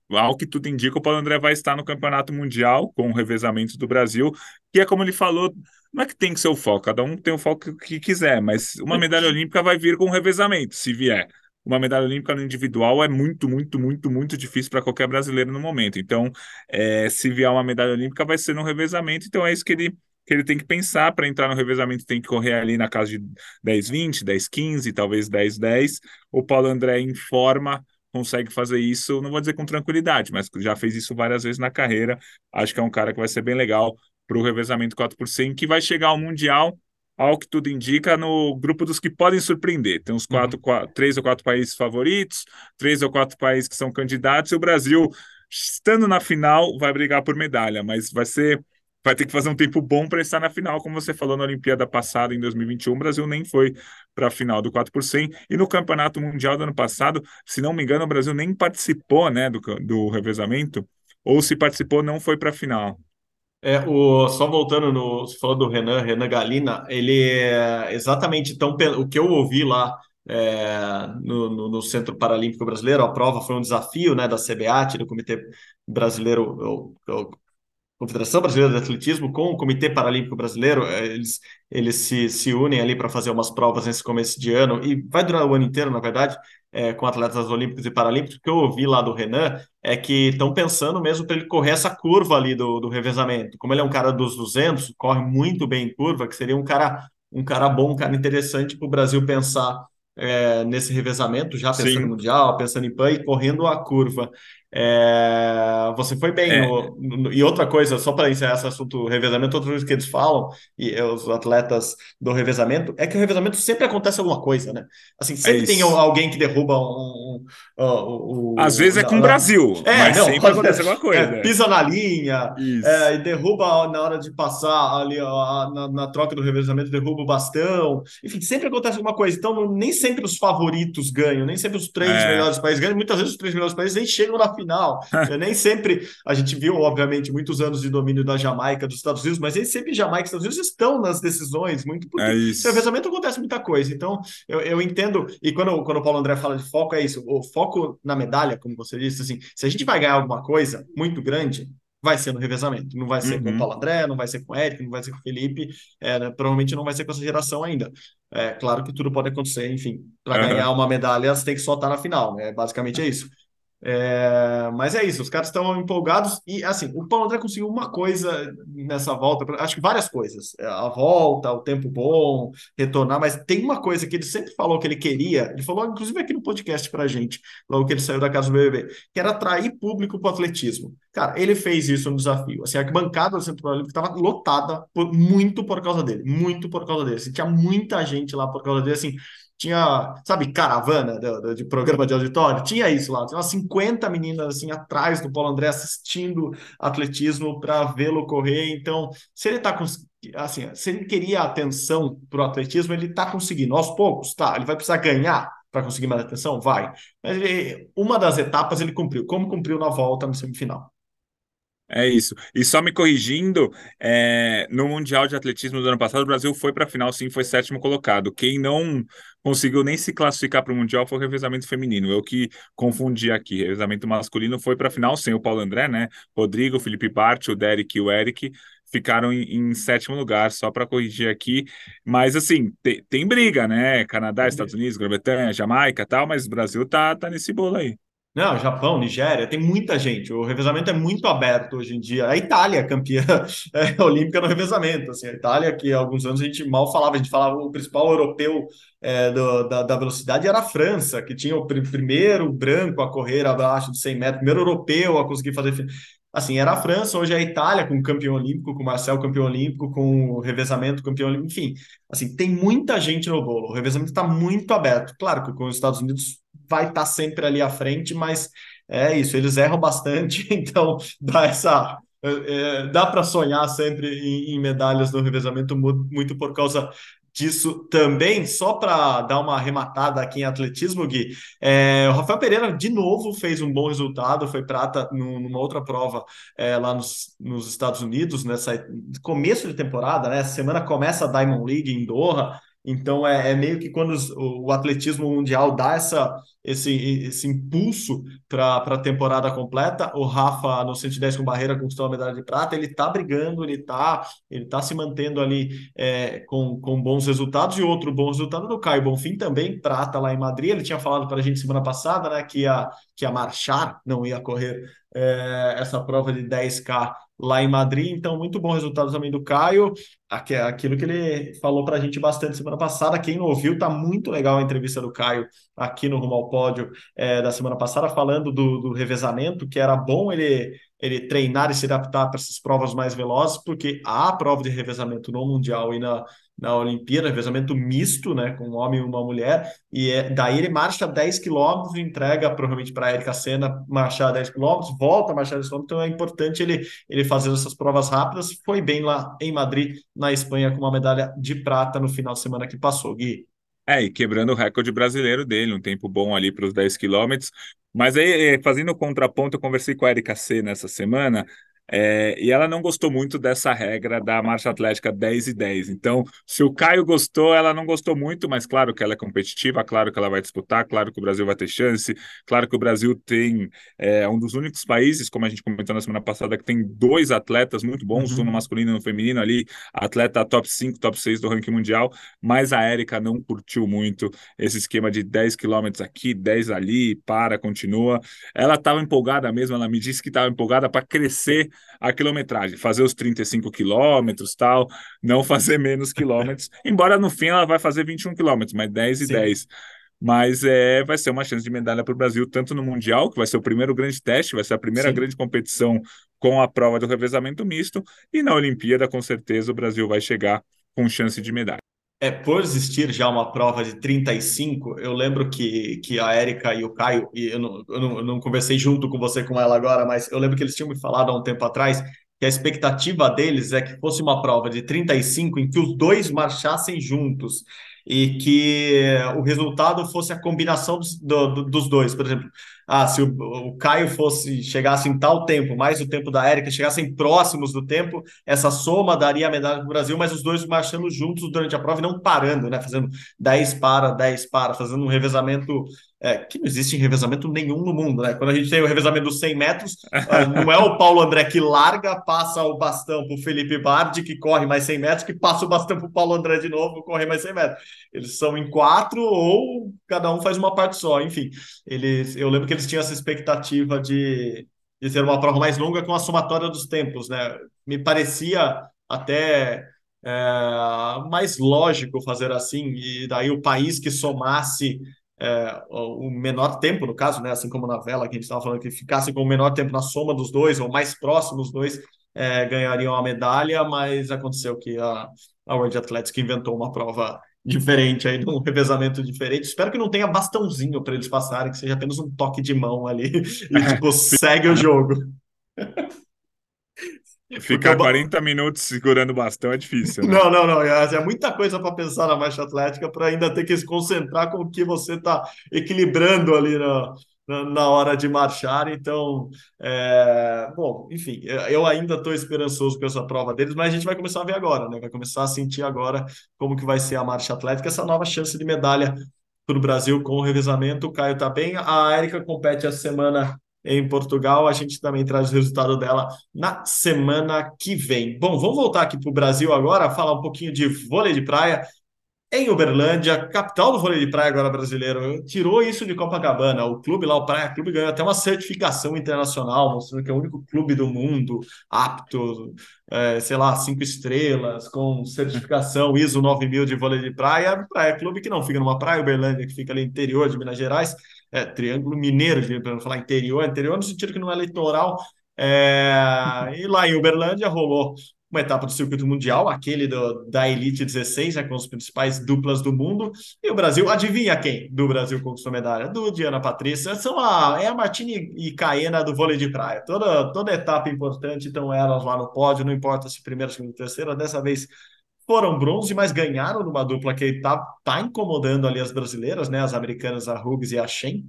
ao que tudo indica, o Paulo André vai estar no Campeonato Mundial com o revezamento do Brasil, que é como ele falou, não é que tem que ser o foco, cada um tem o foco que quiser, mas uma medalha olímpica vai vir com o revezamento, se vier. Uma medalha olímpica no individual é muito, muito, muito, muito difícil para qualquer brasileiro no momento. Então, é, se vier uma medalha olímpica, vai ser no revezamento. Então, é isso que ele, que ele tem que pensar para entrar no revezamento, tem que correr ali na casa de 10, 20, 10, 15, talvez 10, 10. O Paulo André informa consegue fazer isso, não vou dizer com tranquilidade, mas já fez isso várias vezes na carreira. Acho que é um cara que vai ser bem legal para o revezamento 4 por 100, que vai chegar ao Mundial, ao que tudo indica, no grupo dos que podem surpreender. Tem uns quatro, uhum. quatro, três ou quatro países favoritos, três ou quatro países que são candidatos, e o Brasil, estando na final, vai brigar por medalha, mas vai ser vai ter que fazer um tempo bom para estar na final, como você falou na Olimpíada passada, em 2021, o Brasil nem foi para a final do 4 por 100, e no Campeonato Mundial do ano passado, se não me engano, o Brasil nem participou né, do, do revezamento, ou se participou, não foi para a final. É, o, só voltando no. Você falou do Renan, Renan Galina, ele é exatamente então, o que eu ouvi lá é, no, no, no, Centro Paralímpico Brasileiro. A prova foi um desafio né, da CBAT, do Comitê Brasileiro, Confederação Brasileira de Atletismo com o Comitê Paralímpico Brasileiro, é, eles, eles se, se unem ali para fazer umas provas nesse começo de ano, e vai durar o ano inteiro, na verdade, é, com atletas olímpicos e paralímpicos. O que eu ouvi lá do Renan é que estão pensando mesmo para ele correr essa curva ali do, do revezamento. Como ele é um cara dos 200, corre muito bem em curva, que seria um cara, um cara bom, um cara interessante para o Brasil pensar é, nesse revezamento, já pensando Sim. no Mundial, pensando em PAN e correndo a curva. É, você foi bem. É. No, no, e outra coisa, só para encerrar esse assunto revezamento, outra coisa que eles falam, e os atletas do revezamento, é que o revezamento sempre acontece alguma coisa, né? Assim, é sempre é tem alguém que derruba um. um, um, um Às vezes é com o Brasil, é, mas não, sempre acontece alguma coisa. É, pisa na linha e derruba na hora de passar ali ó, na, na, troca do revezamento, derruba o bastão. Enfim, sempre acontece alguma coisa. Então, nem sempre os favoritos ganham, nem sempre os três melhores países ganham. Muitas vezes os três melhores países nem chegam na final. nem sempre a gente viu, obviamente, muitos anos de domínio da Jamaica, dos Estados Unidos, mas nem sempre Jamaica e Estados Unidos estão nas decisões, muito porque é no revezamento acontece muita coisa. Então, eu, eu entendo, e quando, quando o Paulo André fala de foco, é isso, o foco na medalha, como você disse, assim, se a gente vai ganhar alguma coisa muito grande, vai ser no revezamento. Não vai ser uhum. com o uhum. Paulo André, não vai ser com o Eric, não vai ser com o Felipe, é, né? provavelmente não vai ser com essa geração ainda. É claro que tudo pode acontecer, enfim. Para uhum. ganhar uma medalha, você tem que soltar na final, né? Basicamente é isso. É, mas é isso, os caras estão empolgados e assim, o Paulo André conseguiu uma coisa nessa volta, acho que várias coisas, é, a volta, o tempo bom, retornar, mas tem uma coisa que ele sempre falou que ele queria, ele falou inclusive aqui no podcast pra gente, logo que ele saiu da casa do BBB, que era atrair público para o atletismo. Cara, ele fez isso no desafio. Assim, a arquibancada do Centro Olímpico estava lotada por, muito por causa dele, muito por causa dele. Assim, tinha muita gente lá por causa dele, assim, tinha, sabe, caravana de, de, programa de auditório, tinha isso lá, tinha umas 50 meninas assim atrás do Paulo André assistindo atletismo para vê-lo correr. Então, se ele está assim, se ele queria atenção para o atletismo, ele está conseguindo aos poucos, tá? Ele vai precisar ganhar para conseguir mais atenção, vai. Mas ele, uma das etapas ele cumpriu, como cumpriu na volta no semifinal. É isso. E só me corrigindo, é, no Mundial de Atletismo do ano passado, o Brasil foi para a final, sim, foi sétimo colocado. Quem não conseguiu nem se classificar para o Mundial foi o revezamento feminino. Eu que confundi aqui. Revezamento masculino foi para a final sem o Paulo André, né? Rodrigo, Felipe Bart, o Derek e o Eric ficaram em, em sétimo lugar, só para corrigir aqui. Mas, assim, tem, tem briga, né? Canadá, Estados Unidos, Grã-Bretanha, Jamaica tal, mas o Brasil tá, tá nesse bolo aí. Não, Japão, Nigéria, tem muita gente. O revezamento é muito aberto hoje em dia. A Itália, campeã é, olímpica no revezamento. Assim, a Itália, que há alguns anos a gente mal falava, a gente falava o principal europeu é, do, da, da, velocidade era a França, que tinha o pr primeiro branco a correr abaixo de 100 metros, primeiro europeu a conseguir fazer assim, era a França, hoje é a Itália, com o campeão olímpico, com o Marcel campeão olímpico, com o revezamento campeão olímpico, enfim, assim, tem muita gente no bolo, o revezamento está muito aberto, claro que com os Estados Unidos vai estar tá sempre ali à frente, mas é isso, eles erram bastante, então dá essa... É, é dá para sonhar sempre em, em medalhas no revezamento muito por causa disso também, só para dar uma arrematada aqui em atletismo, Gui, é, o Rafael Pereira de novo fez um bom resultado, foi prata numa outra prova é, lá nos, nos, Estados Unidos, nessa começo de temporada, né? Essa semana começa a Diamond League em Doha, então é, é meio que quando os, o, o, atletismo mundial dá essa, esse, esse impulso para a temporada completa, o Rafa no 110 com barreira conquistou a medalha de prata, ele está brigando, ele está ele tá se mantendo ali é, com, com bons resultados, e outro bom resultado do Caio Bonfim também, prata lá em Madrid, ele tinha falado para a gente semana passada, né, que ia, que ia marchar, não ia correr é, essa prova de 10K lá em Madrid. Então, muito bom resultado também do Caio. Aquilo que ele falou para a gente bastante semana passada. Quem não ouviu, tá muito legal a entrevista do Caio aqui no Rumo ao Pódio é, da semana passada, falando do, do revezamento, que era bom ele ele treinar e se adaptar para essas provas mais velozes, porque há prova de revezamento no Mundial e na, na Olimpíada, revezamento misto, né, com um homem e uma mulher, e é, daí ele marcha 10 quilômetros, entrega provavelmente para a Erika Senna marchar 10 quilômetros, volta a marchar 10 quilômetros, então é importante ele, ele fazer essas provas rápidas, foi bem lá em Madrid, na Espanha, com uma medalha de prata no final de semana que passou, Gui. É, e quebrando o recorde brasileiro dele, um tempo bom ali para os 10 quilômetros. Mas aí, eh, fazendo o contraponto, eu conversei com a Erika C nessa semana, É, e ela não gostou muito dessa regra da marcha atlética 10 e 10. Então, se o Caio gostou, ela não gostou muito, mas claro que ela é competitiva, claro que ela vai disputar, claro que o Brasil vai ter chance, claro que o Brasil tem é, um dos únicos países, como a gente comentou na semana passada, que tem dois atletas muito bons, uhum. no masculino e no feminino ali, atleta top 5, top 6 do ranking mundial, mas a Érica não curtiu muito esse esquema de 10 quilômetros aqui, 10 ali, para, continua. Ela estava empolgada mesmo, ela me disse que estava empolgada para crescer a quilometragem, fazer os 35 quilômetros, tal, não fazer menos quilômetros, embora no fim ela vai fazer 21 quilômetros, mas 10 e Sim. 10 mas é, vai ser uma chance de medalha para o Brasil, tanto no Mundial, que vai ser o primeiro grande teste, vai ser a primeira Sim. grande competição com a prova do revezamento misto, e na Olimpíada, com certeza, o Brasil vai chegar com chance de medalha. É, por existir já uma prova de 35, eu lembro que, que a Érica e o Caio, e eu não, eu, não, eu não conversei junto com você com ela agora, mas eu lembro que eles tinham me falado há um tempo atrás que a expectativa deles é que fosse uma prova de 35 em que os dois marchassem juntos e que o resultado fosse a combinação dos, do, dos dois. Por exemplo, ah, se o, o, Caio fosse chegasse em tal tempo, mais o tempo da Érica, chegassem próximos do tempo, essa soma daria a medalha para o Brasil, mas os dois marchando juntos durante a prova e não parando, né? Fazendo 10 para, 10 para, fazendo um revezamento é, que não existe revezamento nenhum no mundo, né? Quando a gente tem o revezamento dos 100 metros, ah, não é o Paulo André que larga, passa o bastão para o Felipe Bardi, que corre mais 100 metros, que passa o bastão para o Paulo André de novo, corre mais 100 metros. Eles são em quatro ou cada um faz uma parte só. Enfim, eles, eu lembro que eles tinham essa expectativa de, de ter uma prova mais longa com a somatória dos tempos, né? Me parecia até é, mais lógico fazer assim, e daí o país que somasse é, o menor tempo, no caso, né? Assim como na vela que a gente estava falando, que ficasse com o menor tempo na soma dos dois, ou mais próximos dois, é, ganhariam a medalha, mas aconteceu que a, a World Athletics inventou uma prova diferente aí, um revezamento diferente. Espero que não tenha bastãozinho para eles passarem, que seja apenas um toque de mão ali e tipo, segue o jogo. Ficar Porque 40 minutos segurando o bastão é difícil. Né? Não, não, não. É, é muita coisa para pensar na marcha atlética para ainda ter que se concentrar com o que você está equilibrando ali na, na, na, hora de marchar. Então, é... bom, enfim, eu ainda estou esperançoso com essa prova deles, mas a gente vai começar a ver agora, né? Vai começar a sentir agora como que vai ser a marcha atlética, essa nova chance de medalha para o Brasil com o revezamento. O Caio está bem. A Érica compete essa semana em Portugal. A gente também traz o resultado dela na semana que vem. Bom, vamos voltar aqui para o Brasil agora, falar um pouquinho de vôlei de praia. Em Uberlândia, capital do vôlei de praia agora brasileiro, tirou isso de Copacabana. O clube lá, o Praia Clube, ganhou até uma certificação internacional, mostrando que é o único clube do mundo apto, é, sei lá, cinco estrelas, com certificação ISO 9000 de vôlei de praia. Praia Clube que não fica numa praia, Uberlândia, que fica ali no interior de Minas Gerais, é, Triângulo Mineiro, para não falar interior, interior no sentido que não é litoral. É, e lá em Uberlândia rolou uma etapa do circuito mundial, aquele do, da Elite 16, né, com as principais duplas do mundo. E o Brasil, adivinha quem do Brasil conquistou medalha? Do Diana Patrícia. São a, é a Martini e Caena do vôlei de praia. Toda, toda etapa importante, então elas lá no pódio, não importa se primeira, segunda, terceira. Dessa vez foram bronze, mas ganharam numa dupla que está tá incomodando ali as brasileiras, né? As americanas, a Hughes e a Shen.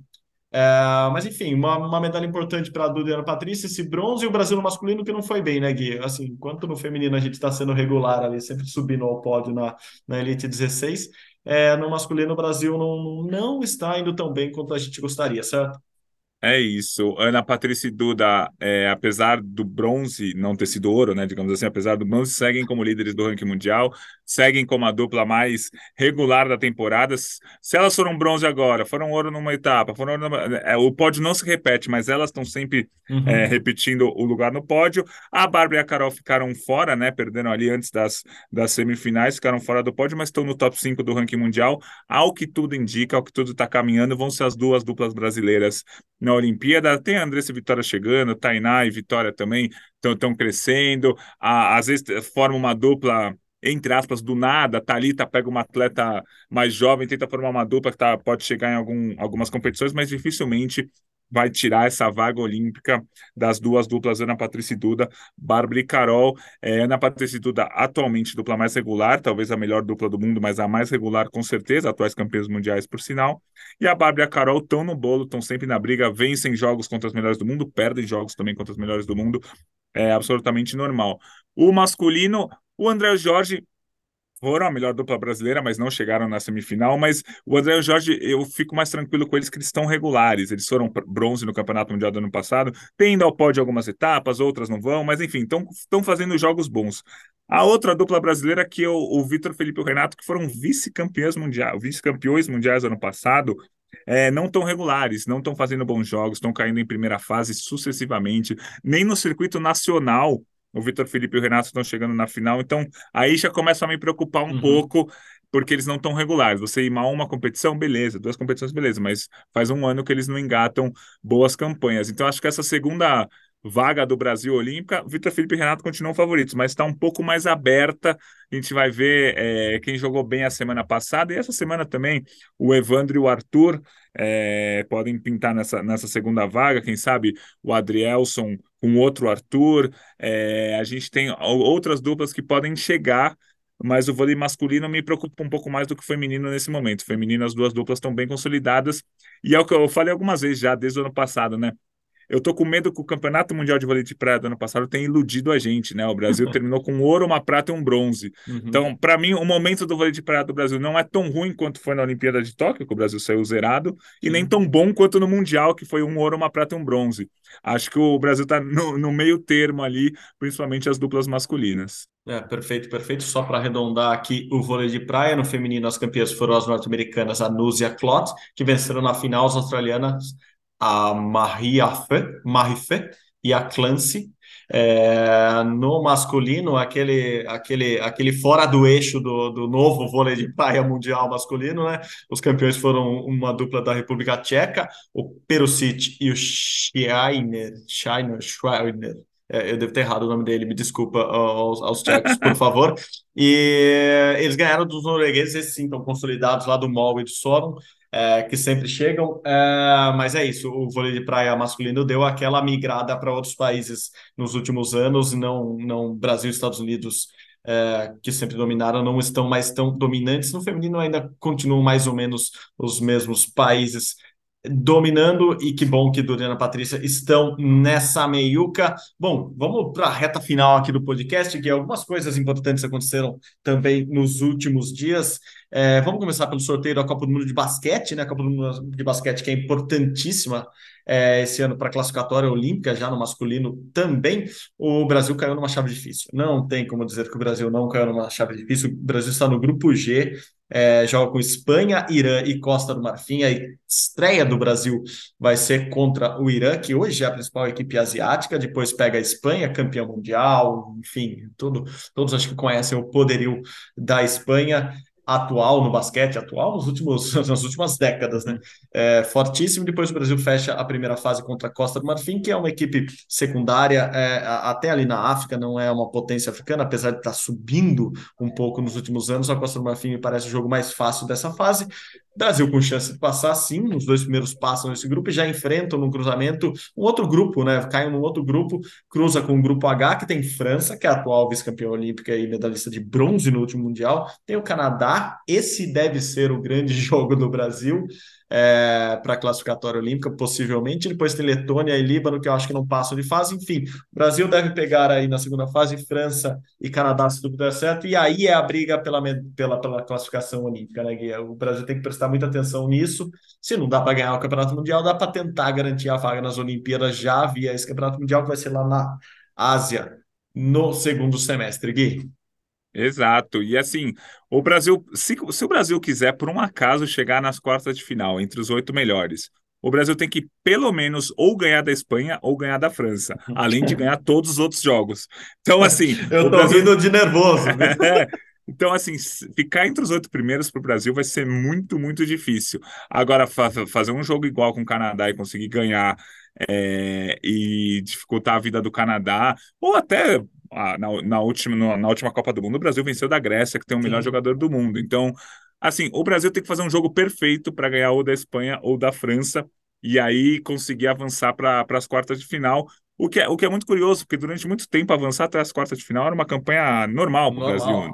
É, mas enfim, uma, uma medalha importante para a Duda e a Patrícia, esse bronze e o Brasil no masculino que não foi bem, né, Gui? Assim, enquanto no feminino a gente está sendo regular ali, sempre subindo ao pódio na, na Elite 16, é, no masculino o Brasil não, não está indo tão bem quanto a gente gostaria, certo? É isso. Ana Patrícia e Duda, é, apesar do bronze não ter sido ouro, né, digamos assim, apesar do bronze, seguem como líderes do ranking mundial, seguem como a dupla mais regular da temporada. Se elas foram bronze agora, foram ouro numa etapa, foram numa, é, o pódio não se repete, mas elas estão sempre uhum. é, repetindo o lugar no pódio. A Bárbara e a Carol ficaram fora, né, perderam ali antes das, das semifinais, ficaram fora do pódio, mas estão no top 5 do ranking mundial. Ao que tudo indica, ao que tudo está caminhando, vão ser as duas duplas brasileiras na Olimpíada. Tem a Andressa Vitória chegando, Tainá e Vitória também estão crescendo. às vezes forma uma dupla entre aspas, do nada, Thalita pega uma atleta mais jovem, tenta formar uma dupla que tá, pode chegar em algum, algumas competições, mas dificilmente vai tirar essa vaga olímpica das duas duplas Ana Patrícia e Duda, Bárbara e Carol. É, Ana Patrícia e Duda atualmente dupla mais regular, talvez a melhor dupla do mundo, mas a mais regular com certeza, atuais campeãs mundiais por sinal. E a Bárbara e a Carol estão no bolo, estão sempre na briga, vencem jogos contra as melhores do mundo, perdem jogos também contra as melhores do mundo, é absolutamente normal. O masculino, o André Jorge foram a melhor dupla brasileira, mas não chegaram na semifinal. Mas o André e o Jorge, eu fico mais tranquilo com eles que eles estão regulares. Eles foram bronze no Campeonato Mundial do ano passado, tem indo ao pódio algumas etapas, outras não vão, mas enfim, estão fazendo jogos bons. A outra dupla brasileira que é o, Vitor Felipe e o Renato, que foram vice-campeões mundiais, vice-campeões mundiais ano passado, é, não estão regulares, não estão fazendo bons jogos, estão caindo em primeira fase sucessivamente. Nem no circuito nacional o Vitor Felipe e o Renato estão chegando na final, então aí já começa a me preocupar um uhum. pouco, porque eles não estão regulares. Você ir mal uma competição, beleza, duas competições, beleza, mas faz um ano que eles não engatam boas campanhas. Então acho que essa segunda vaga do Brasil Olímpica, Vitor Felipe e Renato continuam favoritos, mas está um pouco mais aberta. A gente vai ver é, quem jogou bem a semana passada e essa semana também o Evandro e o Arthur é, podem pintar nessa, nessa segunda vaga. Quem sabe o Adrielson com outro Arthur. É, a gente tem outras duplas que podem chegar. Mas o vôlei masculino me preocupa um pouco mais do que o feminino nesse momento. Feminino, as duas duplas estão bem consolidadas. E é o que eu falei algumas vezes já, desde o ano passado, né? Eu tô com medo que o Campeonato Mundial de Vôlei de Praia do ano passado tenha iludido a gente, né? O Brasil terminou com um ouro, uma prata e um bronze. Uhum. Então, para mim, o momento do vôlei de praia do Brasil não é tão ruim quanto foi na Olimpíada de Tóquio, que o Brasil saiu zerado, e nem tão bom quanto no Mundial, que foi um ouro, uma prata e um bronze. Acho que o Brasil está no, no meio termo ali, principalmente as duplas masculinas. É, perfeito, perfeito. Só para arredondar aqui o vôlei de praia, no feminino as campeãs foram as norte-americanas, a Nuz e a Clot, que venceram na final as australianas a Marife e a Clancy. É, no masculino, aquele, aquele, aquele fora do eixo do, do novo vôlei de praia mundial masculino, né? Os campeões foram uma dupla da República Tcheca, o Perusic e o Schreiner, Schreiner, Schreiner. É, eu devo ter errado o nome dele, me desculpa aos, aos tchecos, por favor. E eles ganharam dos noruegueses, esses sim estão consolidados lá do MOL e do Sorum é, que sempre chegam. É, mas é isso, o vôlei de praia masculino deu aquela migrada para outros países nos últimos anos, não, não Brasil e Estados Unidos. É, que sempre dominaram, não estão mais tão dominantes. No feminino ainda continuam mais ou menos os mesmos países dominando e que bom que Doriana e Patrícia estão nessa meiuca. Bom, vamos para a reta final aqui do podcast, que algumas coisas importantes aconteceram também nos últimos dias. É, vamos começar pelo sorteio da Copa do Mundo de Basquete, né? A Copa do Mundo de Basquete que é importantíssima é, esse ano para a classificatória olímpica, já no masculino também. O Brasil caiu numa chave difícil. Não tem como dizer que o Brasil não caiu numa chave difícil. O Brasil está no grupo G, é, joga com Espanha, Irã e Costa do Marfim. A estreia do Brasil vai ser contra o Irã, que hoje é a principal equipe asiática. Depois pega a Espanha, campeã mundial, enfim, tudo, todos acho que conhecem o poderio da Espanha atual no basquete, atual nos últimos, nas últimas décadas, né? É, fortíssimo. Depois o Brasil fecha a primeira fase contra a Costa do Marfim, que é uma equipe secundária, é, até ali na África, não é uma potência africana, apesar de estar subindo um pouco nos últimos anos. A Costa do Marfim me parece o jogo mais fácil dessa fase. Brasil com chance de passar, sim, os dois primeiros passam nesse grupo e já enfrentam no cruzamento um outro grupo, né? Caem num outro grupo, cruza com o grupo H, que tem França, que é a atual vice-campeã olímpica e medalhista de bronze no último Mundial, tem o Canadá, esse deve ser o grande jogo do Brasil é, para a classificatória olímpica, possivelmente. Depois tem Letônia e Líbano, que eu acho que não passam de fase. Enfim, o Brasil deve pegar aí na segunda fase França e Canadá, se tudo der certo. E aí é a briga pela, pela, pela classificação olímpica, né, Gui? O Brasil tem que prestar muita atenção nisso. Se não dá para ganhar o Campeonato Mundial, dá para tentar garantir a vaga nas Olimpíadas já via esse Campeonato Mundial, que vai ser lá na Ásia no segundo semestre, Gui. Exato. E assim, o Brasil, se, se, o Brasil quiser, por um acaso, chegar nas quartas de final, entre os oito melhores, o Brasil tem que, pelo menos, ou ganhar da Espanha ou ganhar da França, além de ganhar todos os outros jogos. Então, assim. Eu tô Brasil... rindo de nervoso. é. Então, assim, ficar entre os oito primeiros para o Brasil vai ser muito, muito difícil. Agora, fa fazer um jogo igual com o Canadá e conseguir ganhar é, e dificultar a vida do Canadá, ou até na, na, última, na última Copa do Mundo, o Brasil venceu da Grécia, que tem o melhor jogador do mundo. Então, assim, o Brasil tem que fazer um jogo perfeito para ganhar ou da Espanha ou da França, e aí conseguir avançar para as quartas de final. O que, é, o que é muito curioso, porque durante muito tempo avançar até as quartas de final era uma campanha normal para o Brasil.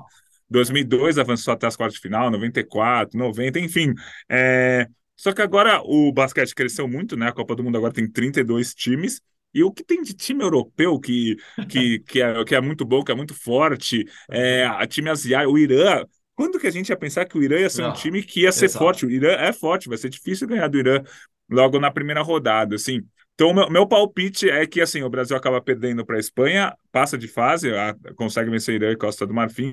2002 avançou até as quartas de final, 94, 90, enfim. É... Só que agora o basquete cresceu muito, né? A Copa do Mundo agora tem 32 times E o que tem de time europeu que, que, que, é, que é muito bom, que é muito forte, é, a time asiático, o Irã. Quando que a gente ia pensar que o Irã ia ser Não, um time que ia ser exato. forte? O Irã é forte, vai ser difícil ganhar do Irã logo na primeira rodada, assim. Então, meu, meu palpite é que assim o Brasil acaba perdendo para a Espanha, passa de fase, a, consegue vencer Irã e Costa do Marfim,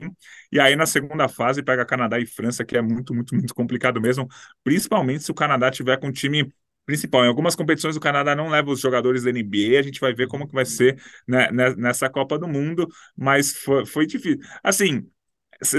e aí na segunda fase pega Canadá e França, que é muito, muito, muito complicado mesmo, principalmente se o Canadá tiver com um time principal. Em algumas competições o Canadá não leva os jogadores da NBA, a gente vai ver como que vai ser né, nessa Copa do Mundo, mas foi, foi difícil. Assim,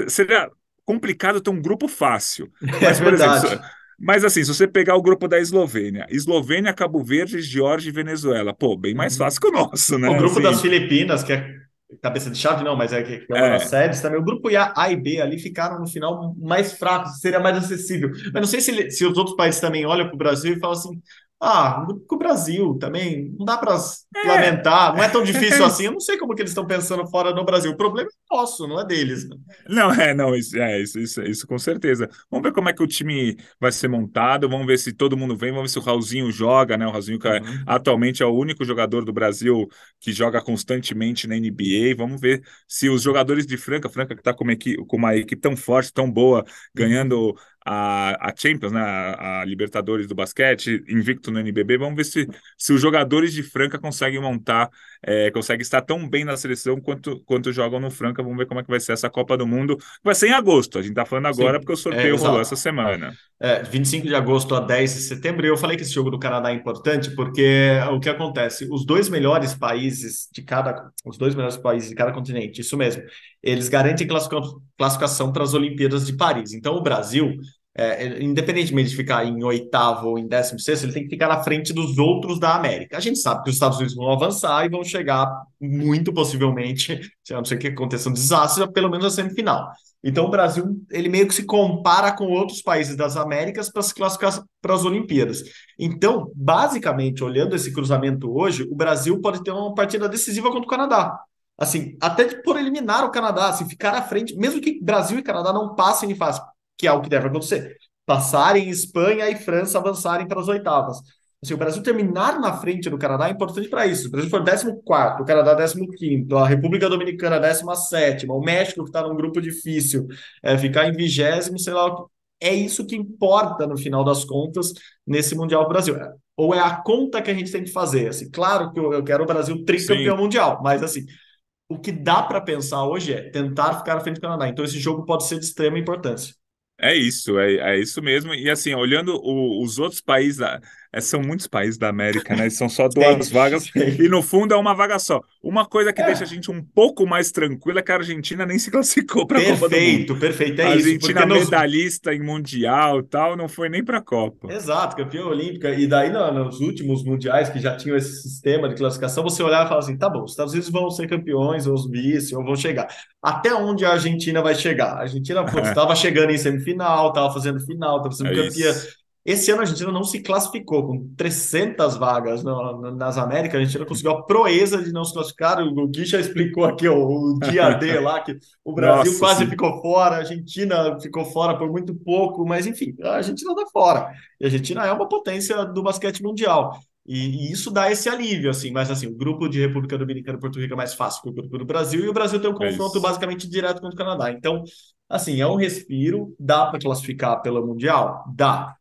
seria complicado ter um grupo fácil. É mas, é por exemplo, mas assim, se você pegar o grupo da Eslovênia, Eslovênia, Cabo Verde, Geórgia e Venezuela, pô, bem mais uhum. fácil que o nosso, né? O grupo assim, das Filipinas, que é cabeça de chave, não, mas é que é uma é. das séries também. O grupo A, A e B ali ficaram no final mais fracos, seria mais acessível. Mas não sei se, se os outros países também olham para o Brasil e falam assim: ah, com o Brasil também, não dá para é. lamentar, não é tão difícil assim. Eu não sei como que eles estão pensando fora no Brasil. O problema é nosso, não é deles. Né? Não, é, não, isso, é, isso, isso, isso com certeza. Vamos ver como é que o time vai ser montado, vamos ver se todo mundo vem, vamos ver se o Raulzinho joga, né? O Raulzinho que é, uhum. atualmente é o único jogador do Brasil que joga constantemente na NBA. Vamos ver se os jogadores de Franca, Franca que está com, uma equipe, com uma equipe tão forte, tão boa, ganhando a, a Champions, né, a, a, Libertadores do basquete, invicto no NBB. Vamos ver se, se os jogadores de Franca conseguem montar, é, conseguem estar tão bem na seleção quanto, quanto jogam no Franca. Vamos ver como é que vai ser essa Copa do Mundo. Vai ser em agosto, a gente está falando agora Sim, porque o sorteio é, rolou essa semana. É, 25 de agosto a 10 de setembro. E eu falei que esse jogo do Canadá é importante porque o que acontece? Os dois melhores países de cada, os dois melhores países de cada continente, isso mesmo, eles garantem classificação para as Olimpíadas de Paris. Então, o Brasil, é, independentemente de ficar em oitavo ou em décimo sexto, ele tem que ficar na frente dos outros da América. A gente sabe que os Estados Unidos vão avançar e vão chegar, muito possivelmente, a não ser que aconteça um desastre, pelo menos a semifinal. Então, o Brasil, ele meio que se compara com outros países das Américas para se classificar para as Olimpíadas. Então, basicamente, olhando esse cruzamento hoje, o Brasil pode ter uma partida decisiva contra o Canadá assim, até por eliminar o Canadá, assim, ficar à frente, mesmo que Brasil e Canadá não passem de fase, que é o que deve acontecer, passarem Espanha e França avançarem para as oitavas. Assim, o Brasil terminar na frente do Canadá é importante para isso. O Brasil for 14, o Canadá 15, a República Dominicana 17, o México, que está num grupo difícil, é, ficar em vigésimo, sei lá, é isso que importa no final das contas nesse Mundial Brasil. Ou é a conta que a gente tem que fazer. Assim, claro que eu, eu quero o Brasil tricampeão Sim. mundial, mas assim, o que dá para pensar hoje é tentar ficar à frente do Canadá. Então, esse jogo pode ser de extrema importância. É isso, é, é isso mesmo. E assim, olhando o, os outros países, é, são muitos países da América, né? São só duas vagas e no fundo é uma vaga só. Uma coisa que é. deixa a gente um pouco mais tranquila é que a Argentina nem se classificou para a Copa do Mundo. Perfeito, perfeito, é a Argentina nos... medalhista em mundial, tal, não foi nem para a Copa. Exato, campeã olímpica. E daí nos últimos mundiais que já tinham esse sistema de classificação, você olhava e falava assim, tá bom, os Estados Unidos vão ser campeões, ou os vice, ou vão chegar. Até onde a Argentina vai chegar? A Argentina estava chegando em semifinal, estava fazendo final, estava sendo é campeã. Isso. Esse ano a Argentina não se classificou com 300 vagas no, no, nas Américas. A Argentina conseguiu a proeza de não se classificar. O Gui já explicou aqui ó, o dia D lá, que o Brasil Nossa, quase sim. ficou fora, a Argentina ficou fora por muito pouco, mas enfim, a Argentina está fora. E a Argentina é uma potência do basquete mundial. E, e, isso dá esse alívio, assim, mas assim, o grupo de República Dominicana e Porto Rico é mais fácil que o grupo do Brasil, e o Brasil tem um é confronto é basicamente direto contra o Canadá. Então, assim, é um respiro, dá para classificar pelo Mundial? Dá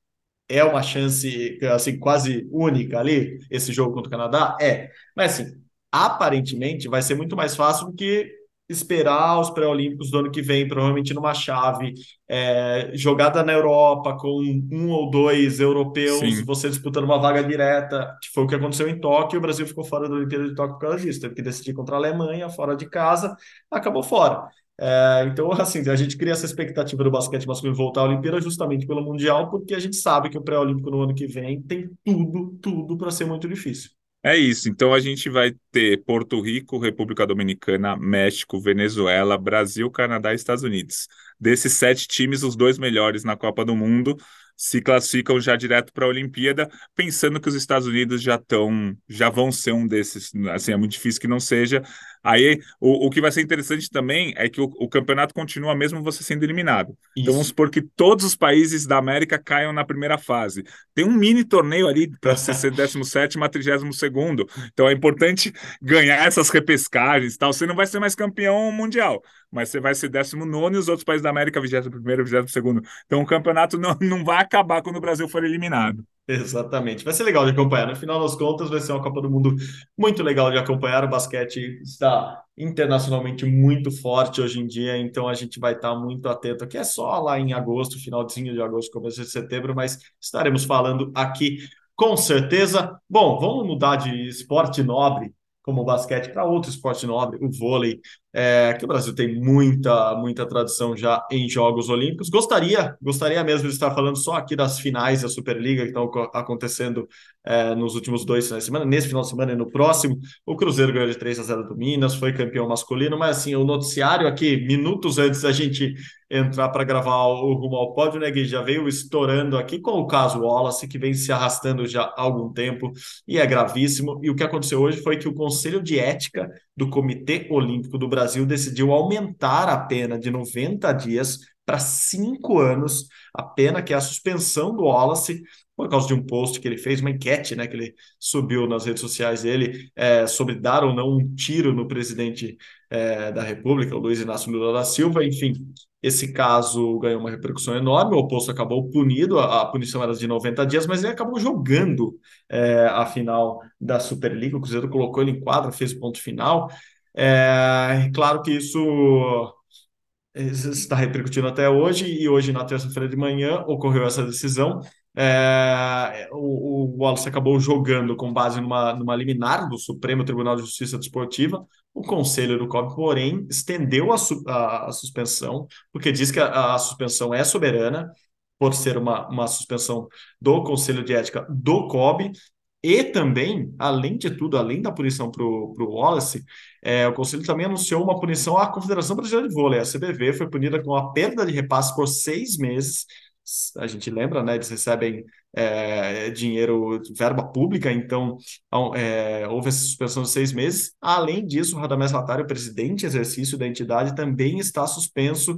é uma chance assim quase única ali esse jogo contra o Canadá? É. Mas assim aparentemente vai ser muito mais fácil do que esperar os pré-olímpicos do ano que vem provavelmente numa chave é, jogada na Europa com um ou dois europeus Sim. você disputando uma vaga direta que foi o que aconteceu em Tóquio o Brasil ficou fora da Olimpíada de Tóquio por causa disso. Teve que decidir contra a Alemanha fora de casa acabou fora é, então, assim, a gente cria essa expectativa do basquete masculino voltar à Olimpíada justamente pelo Mundial, porque a gente sabe que o pré-olímpico no ano que vem tem tudo, tudo para ser muito difícil. É isso. Então a gente vai ter Porto Rico, República Dominicana, México, Venezuela, Brasil, Canadá e Estados Unidos. Desses sete times, os dois melhores na Copa do Mundo se classificam já direto para a Olimpíada, pensando que os Estados Unidos já estão, já vão ser um desses. Assim, é muito difícil que não seja, Aí o, o que vai ser interessante também é que o, o campeonato continua mesmo você sendo eliminado. Então vamos supor que todos os países da América caiam na primeira fase. Tem um mini torneio ali para ser 17 a 32 segundo. Então é importante ganhar essas repescagens tal. Você não vai ser mais campeão mundial, mas você vai ser 19 e os outros países da América 21 primeiro, 22 segundo. Então o campeonato não, não vai acabar quando o Brasil for eliminado. Exatamente. Vai ser legal de acompanhar. No final das contas, vai ser uma Copa do Mundo muito legal de acompanhar. O basquete está internacionalmente muito forte hoje em dia, então a gente vai estar muito atento aqui. É só lá em agosto, finalzinho de agosto, começo de setembro, mas estaremos falando aqui com certeza. Bom, vamos mudar de esporte nobre como o basquete para outro esporte nobre, o vôlei, é, que o Brasil tem muita, muita tradição já em Jogos Olímpicos. Gostaria, gostaria mesmo de estar falando só aqui das finais da Superliga que estão acontecendo é, nos últimos dois finais de semana, nesse final de semana e no próximo. O Cruzeiro ganhou de 3 a 0 do Minas, foi campeão masculino, mas assim, o noticiário aqui, minutos antes da gente entrar para gravar o Rumo ao Pódio, né, Gui? Já veio estourando aqui com o caso Wallace, que vem se arrastando já há algum tempo e é gravíssimo. E o que aconteceu hoje foi que o Conselho de Ética do Comitê Olímpico do Brasil decidiu aumentar a pena de 90 dias para cinco anos, a pena que é a suspensão do Wallace por causa de um post que ele fez, uma enquete, né, que ele subiu nas redes sociais dele é, sobre dar ou não um tiro no presidente é, da República, o Luiz Inácio Lula da Silva, enfim, esse caso ganhou uma repercussão enorme, o posto acabou punido, a, a punição era de 90 dias, mas ele acabou jogando é, a final da Superliga, o Cruzeiro colocou ele em quadra, fez o ponto final, é, claro que isso está repercutindo até hoje, e hoje, na terça-feira de manhã, ocorreu essa decisão. É, o, o Wallace acabou jogando com base numa, numa liminar do Supremo Tribunal de Justiça Desportiva. O conselho do COB, porém, estendeu a, a, a, suspensão, porque diz que a, a, suspensão é soberana, por ser uma, uma suspensão do Conselho de Ética do COB, e também, além de tudo, além da punição para o Wallace, é, o Conselho também anunciou uma punição à Confederação Brasileira de Vôlei. A CBV foi punida com a perda de repasse por seis meses. A gente lembra, né? Eles recebem é, dinheiro, verba pública, então é, houve essa suspensão de seis meses. Além disso, o Radamés Latari, o presidente exercício da entidade, também está suspenso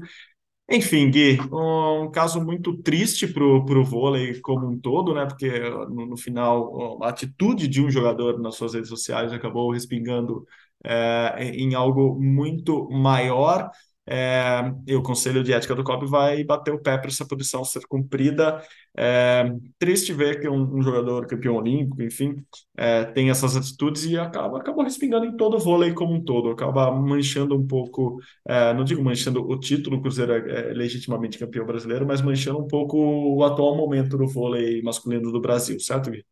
enfim, Gui, um caso muito triste para o vôlei como um todo, né? Porque no, no, final a atitude de um jogador nas suas redes sociais acabou respingando é, em algo muito maior. É, e o Conselho de Ética do COB vai bater o pé para essa posição ser cumprida. É, triste ver que um, um jogador campeão olímpico, enfim, é, tem essas atitudes e acaba, acaba respingando em todo o vôlei como um todo, acaba manchando um pouco, é, não digo manchando o título, o Cruzeiro é, é legitimamente campeão brasileiro, mas manchando um pouco o atual momento do vôlei masculino do Brasil, certo, Gui?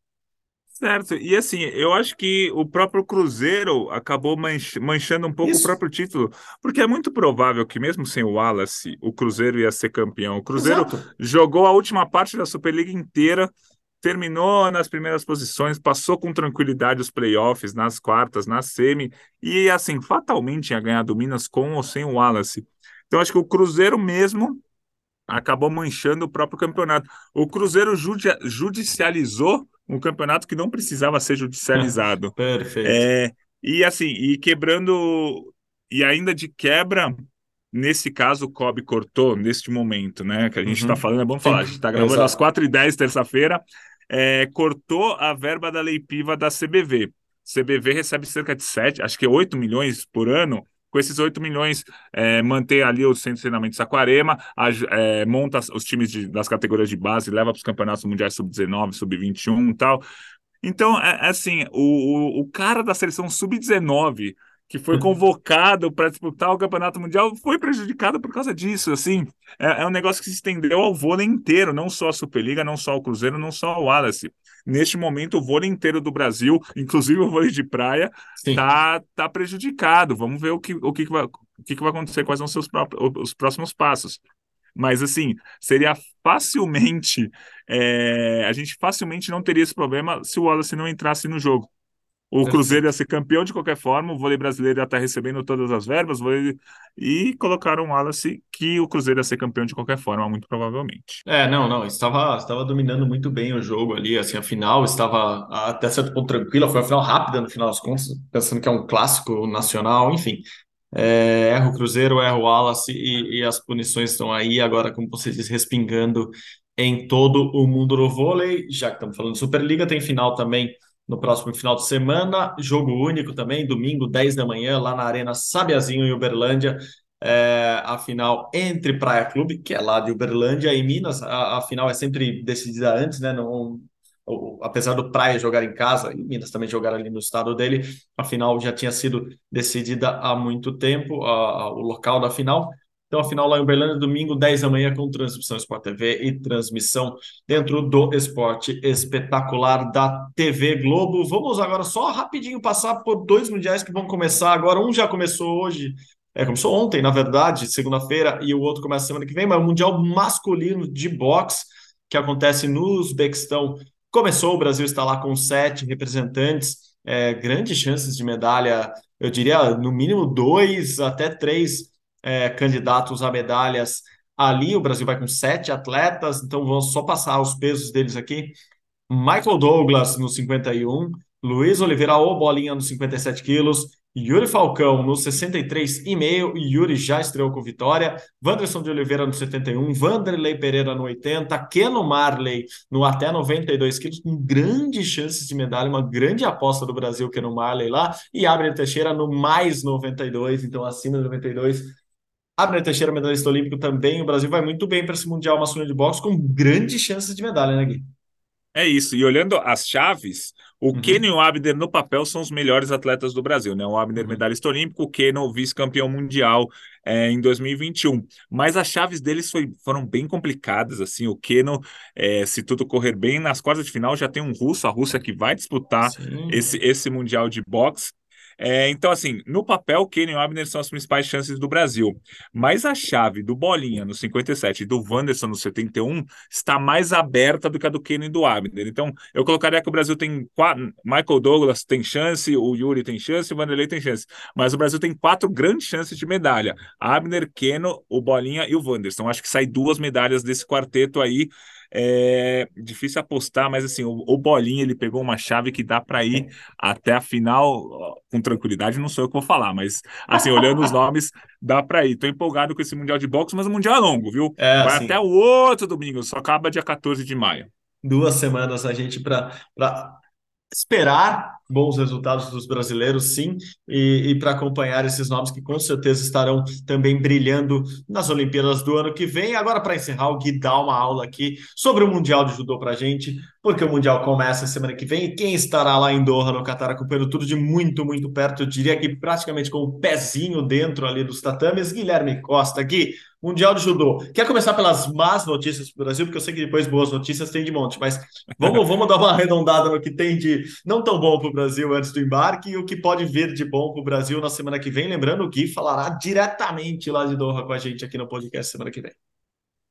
Certo, e assim, eu acho que o próprio Cruzeiro acabou manchando um pouco Isso. o próprio título, porque é muito provável que, mesmo sem o Wallace, o Cruzeiro ia ser campeão. O Cruzeiro Exato. jogou a última parte da Superliga inteira, terminou nas primeiras posições, passou com tranquilidade os playoffs, nas quartas, na semi, e assim, fatalmente ia ganhar do Minas com ou sem o Wallace. Então, acho que o Cruzeiro mesmo acabou manchando o próprio campeonato. O Cruzeiro judicializou um campeonato que não precisava ser judicializado. Perfeito. É, e assim, e quebrando, e ainda de quebra, nesse caso o Kobe cortou, neste momento, né, que a gente está uhum. falando, é bom falar, a gente está gravando às 4h10, terça-feira, é, cortou a verba da Lei Piva da CBV. CBV recebe cerca de 7, acho que 8 milhões por ano com esses 8 milhões, é, manter ali o centro de treinamento de Saquarema, a, é, monta os times de, das categorias de base, leva para os campeonatos mundiais sub-19, sub-21 e tal. Então, é, é assim, o, o, o cara da seleção sub-19 que foi uhum. convocado para disputar o Campeonato Mundial, foi prejudicado por causa disso. Assim, é, é, um negócio que se estendeu ao vôlei inteiro, não só a Superliga, não só o Cruzeiro, não só o Wallace. Neste momento, o vôlei inteiro do Brasil, inclusive o vôlei de praia, está tá prejudicado. Vamos ver o que, o que, que vai, o que, que vai acontecer, quais ser os, os próximos passos. Mas, assim, seria facilmente. É, a gente facilmente não teria esse problema se o Wallace não entrasse no jogo O Cruzeiro ia ser campeão de qualquer forma, o vôlei brasileiro ia estar recebendo todas as verbas, vôlei... e colocaram o Wallace que o Cruzeiro ia ser campeão de qualquer forma, muito provavelmente. É, não, não, estava, estava dominando muito bem o jogo ali, assim, a final estava até certo ponto tranquila, foi uma final rápida no final das contas, pensando que é um clássico nacional, enfim. É, erra o Cruzeiro, erra o Wallace e, e as punições estão aí, agora, como você diz, respingando em todo o mundo do vôlei, já que estamos falando de Superliga, tem final também no próximo final de semana. Jogo único também, domingo, 10 da manhã, lá na Arena Sabiazinho, em Uberlândia. É, a final entre Praia Clube, que é lá de Uberlândia, e Minas. A, a final é sempre decidida antes, né? Não, apesar do Praia jogar em casa, e Minas também jogar ali no estado dele, a final já tinha sido decidida há muito tempo, a, a, o local da final. Então, a final lá em Uberlândia, domingo, 10 da manhã, com transmissão Sport TV e transmissão dentro do esporte espetacular da TV Globo. Vamos agora só rapidinho passar por dois mundiais que vão começar agora. Um já começou hoje, é, começou ontem, na verdade, segunda-feira, e o outro começa semana que vem, mas o Mundial Masculino de Boxe, que acontece no Uzbequistão, começou. O Brasil está lá com sete representantes, é, grandes chances de medalha, eu diria no mínimo dois até três é, candidatos a medalhas ali. O Brasil vai com sete atletas, então vamos só passar os pesos deles aqui. Michael Douglas no 51, Luiz Oliveira ou Bolinha nos 57 quilos, Yuri Falcão no 63,5, Yuri já estreou com vitória, Wanderson de Oliveira no 71, Vanderlei Pereira no 80, Keno Marley no até 92 quilos, com grandes chances de medalha, uma grande aposta do Brasil, Keno Marley lá, e Abner Teixeira no mais 92, então acima de 92, Abner Teixeira, medalhista olímpico também. O Brasil vai muito bem para esse Mundial Masculino de Boxe, com grandes chances de medalha, né, Gui? É isso. E olhando as chaves, o uhum. Kenny e o Abner no papel são os melhores atletas do Brasil, né? O Abner, uhum. medalhista olímpico, o Kenny, vice-campeão mundial é, em 2021. Mas as chaves deles foi, foram bem complicadas, assim. O Keno, é, se tudo correr bem, nas quartas de final já tem um russo, a Rússia que vai disputar esse, esse Mundial de Boxe. É, então, assim, no papel, Kenny e Abner são as principais chances do Brasil. Mas a chave do Bolinha no 57 e do Wanderson no 71 está mais aberta do que a do Kenny e do Abner. Então, eu colocaria que o Brasil tem quatro. Michael Douglas tem chance, o Yuri tem chance, o Vanderlei tem chance. Mas o Brasil tem quatro grandes chances de medalha: Abner, Keno, o Bolinha e o Wanderson. Acho que sai duas medalhas desse quarteto aí. É difícil apostar, mas assim, o, o Bolinha ele pegou uma chave que dá para ir até a final com tranquilidade. Não sou eu que vou falar, mas assim, olhando os nomes, dá para ir. Tô empolgado com esse Mundial de Boxe, mas o Mundial é longo, viu? É, Vai assim, até o outro domingo, só acaba dia 14 de maio. Duas semanas a gente para esperar bons resultados dos brasileiros, sim, e, e para acompanhar esses nomes que com certeza estarão também brilhando nas Olimpíadas do ano que vem. Agora, para encerrar, o Gui dá uma aula aqui sobre o Mundial de Judô para a gente, porque o Mundial começa semana que vem e quem estará lá em Doha, no Catar, acompanhando tudo de muito, muito perto, eu diria que praticamente com o pezinho dentro ali dos tatames, Guilherme Costa. Gui, Mundial de Judô. Quer começar pelas más notícias para o Brasil? Porque eu sei que depois boas notícias tem de monte, mas vamos, vamos dar uma arredondada no que tem de não tão bom para o Brasil antes do embarque e o que pode vir de bom para o Brasil na semana que vem. Lembrando, o Gui falará diretamente lá de Doha com a gente aqui no podcast semana que vem.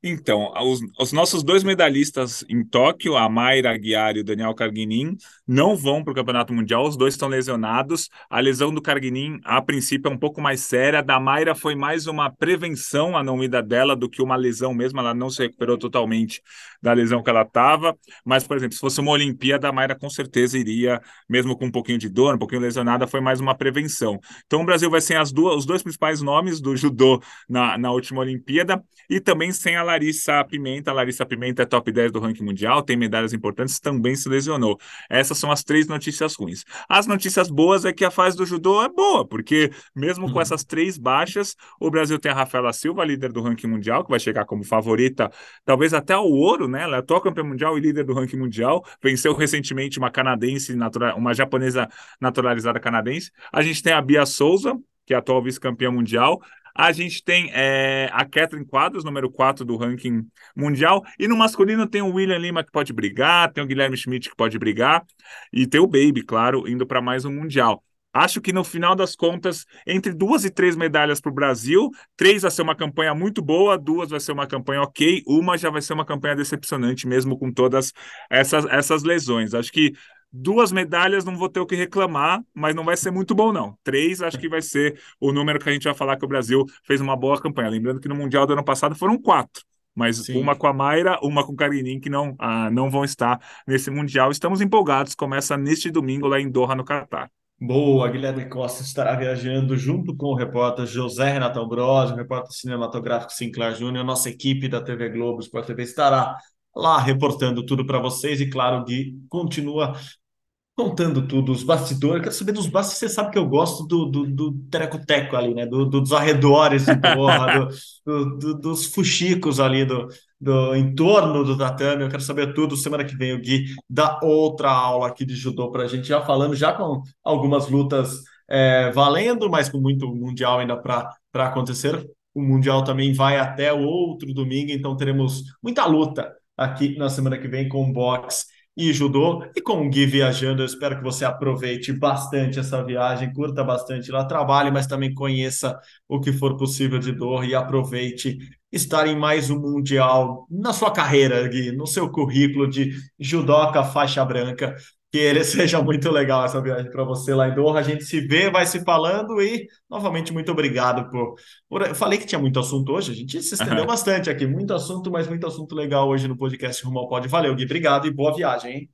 Então, os, os, nossos dois medalhistas em Tóquio, a Mayra Aguiar e o Daniel Carguinin, não vão para o Campeonato Mundial, os dois estão lesionados. A lesão do Carguinin, a princípio, é um pouco mais séria. Da Mayra foi mais uma prevenção à não ida dela do que uma lesão mesmo, ela não se recuperou totalmente da lesão que ela estava. Mas, por exemplo, se fosse uma Olimpíada, a Mayra com certeza iria, mesmo com um pouquinho de dor, um pouquinho lesionada, foi mais uma prevenção. Então, o Brasil vai sem as duas, os dois principais nomes do judô na, na última Olimpíada e também sem a Larissa Pimenta. A Larissa Pimenta é top 10 do ranking mundial, tem medalhas importantes, também se lesionou. Essas são as três notícias ruins. As notícias boas é que a fase do judô é boa, porque mesmo com uhum. essas três baixas, o Brasil tem a Rafaela Silva, líder do ranking mundial, que vai chegar como favorita, talvez até ao ouro, né? Ela é atual campeã mundial e líder do ranking mundial. Venceu recentemente uma canadense, uma japonesa naturalizada canadense. A gente tem a Bia Souza, que é atual vice-campeã mundial. A gente tem é, a Catherine Quadros, número 4 do ranking mundial. E no masculino tem o William Lima, que pode brigar, tem o Guilherme Schmidt, que pode brigar, e tem o Baby, claro, indo para mais um mundial. Acho que no final das contas, entre duas e três medalhas para o Brasil, três vai ser uma campanha muito boa, duas vai ser uma campanha ok, uma já vai ser uma campanha decepcionante, mesmo com todas essas, essas lesões. Acho que Duas medalhas não vou ter o que reclamar, mas não vai ser muito bom, não. Três, acho que vai ser o número que a gente vai falar que o Brasil fez uma boa campanha. Lembrando que no Mundial do ano passado foram quatro mas Sim. uma com a Mayra, uma com o Karinin, que não, ah, não vão estar nesse Mundial. Estamos empolgados, começa neste domingo lá em Doha, no Catar. Boa, Guilherme Costa estará viajando junto com o repórter José Renato Ambrosio, repórter cinematográfico Sinclair Júnior, nossa equipe da TV Globo, Sport TV estará lá reportando tudo para vocês e claro, Gui continua contando tudo, os bastidores. Quero saber dos bastidores. Você sabe que eu gosto do, do, do teco ali, né? Do, do, dos arredores de porra, do, do, dos fuxicos ali do, do entorno do tatame. Eu quero saber tudo. Semana que vem o Gui dá outra aula aqui de judô para a gente, já falando, já com algumas lutas é, valendo, mas com muito mundial ainda para acontecer. O mundial também vai até o outro domingo, então teremos muita luta aqui na semana que vem com boxe e judô. E com o Gui viajando, eu espero que você aproveite bastante essa viagem, curta bastante lá, trabalhe, mas também conheça o que for possível de dor e aproveite estar em mais um Mundial na sua carreira, Gui, no seu currículo de judoca faixa branca que ele seja muito legal essa viagem para você lá em Doha. A gente se vê, vai se falando e, novamente, muito obrigado por. por... Eu falei que tinha muito assunto hoje, a gente se estendeu uhum. bastante aqui. Muito assunto, mas muito assunto legal hoje no podcast Rumo ao Pod. Valeu, Gui. Obrigado e boa viagem, hein?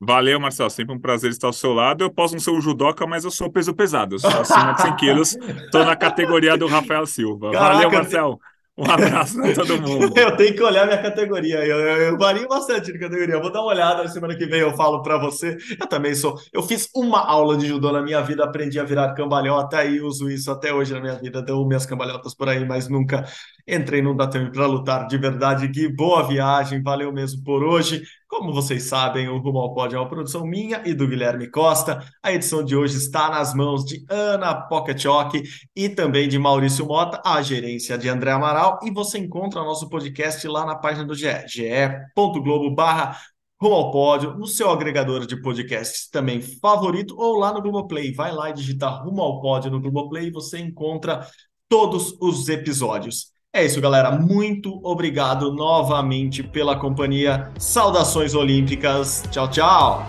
Valeu, Marcelo. Sempre um prazer estar ao seu lado. Eu posso não ser o judoca, mas eu sou peso pesado. Eu sou acima de 100 quilos. Estou na categoria do Rafael Silva. Caraca, Valeu, Marcelo. Um abraço para todo mundo. eu tenho que olhar minha categoria. Eu, eu, eu vario bastante de categoria. Eu vou dar uma olhada. Semana que vem eu falo para você. Eu também sou. Eu fiz uma aula de judô na minha vida, aprendi a virar cambalhota e uso isso até hoje na minha vida. Dou minhas cambalhotas por aí, mas nunca entrei num datame para lutar de verdade. Gui, boa viagem. Valeu mesmo por hoje. Como vocês sabem, o Rumo ao Pod é uma produção minha e do Guilherme Costa. A edição de hoje está nas mãos de Ana Pocketchock e também de Maurício Mota, a gerência de André Amaral. E você encontra nosso podcast lá na página do GE, ge.globo barra Rumo ao Pódio, no seu agregador de podcasts também favorito, ou lá no Globoplay. Vai lá e digita Rumo ao Pódio no Globoplay e você encontra todos os episódios. É isso, galera. Muito obrigado novamente pela companhia. Saudações olímpicas. Tchau, tchau.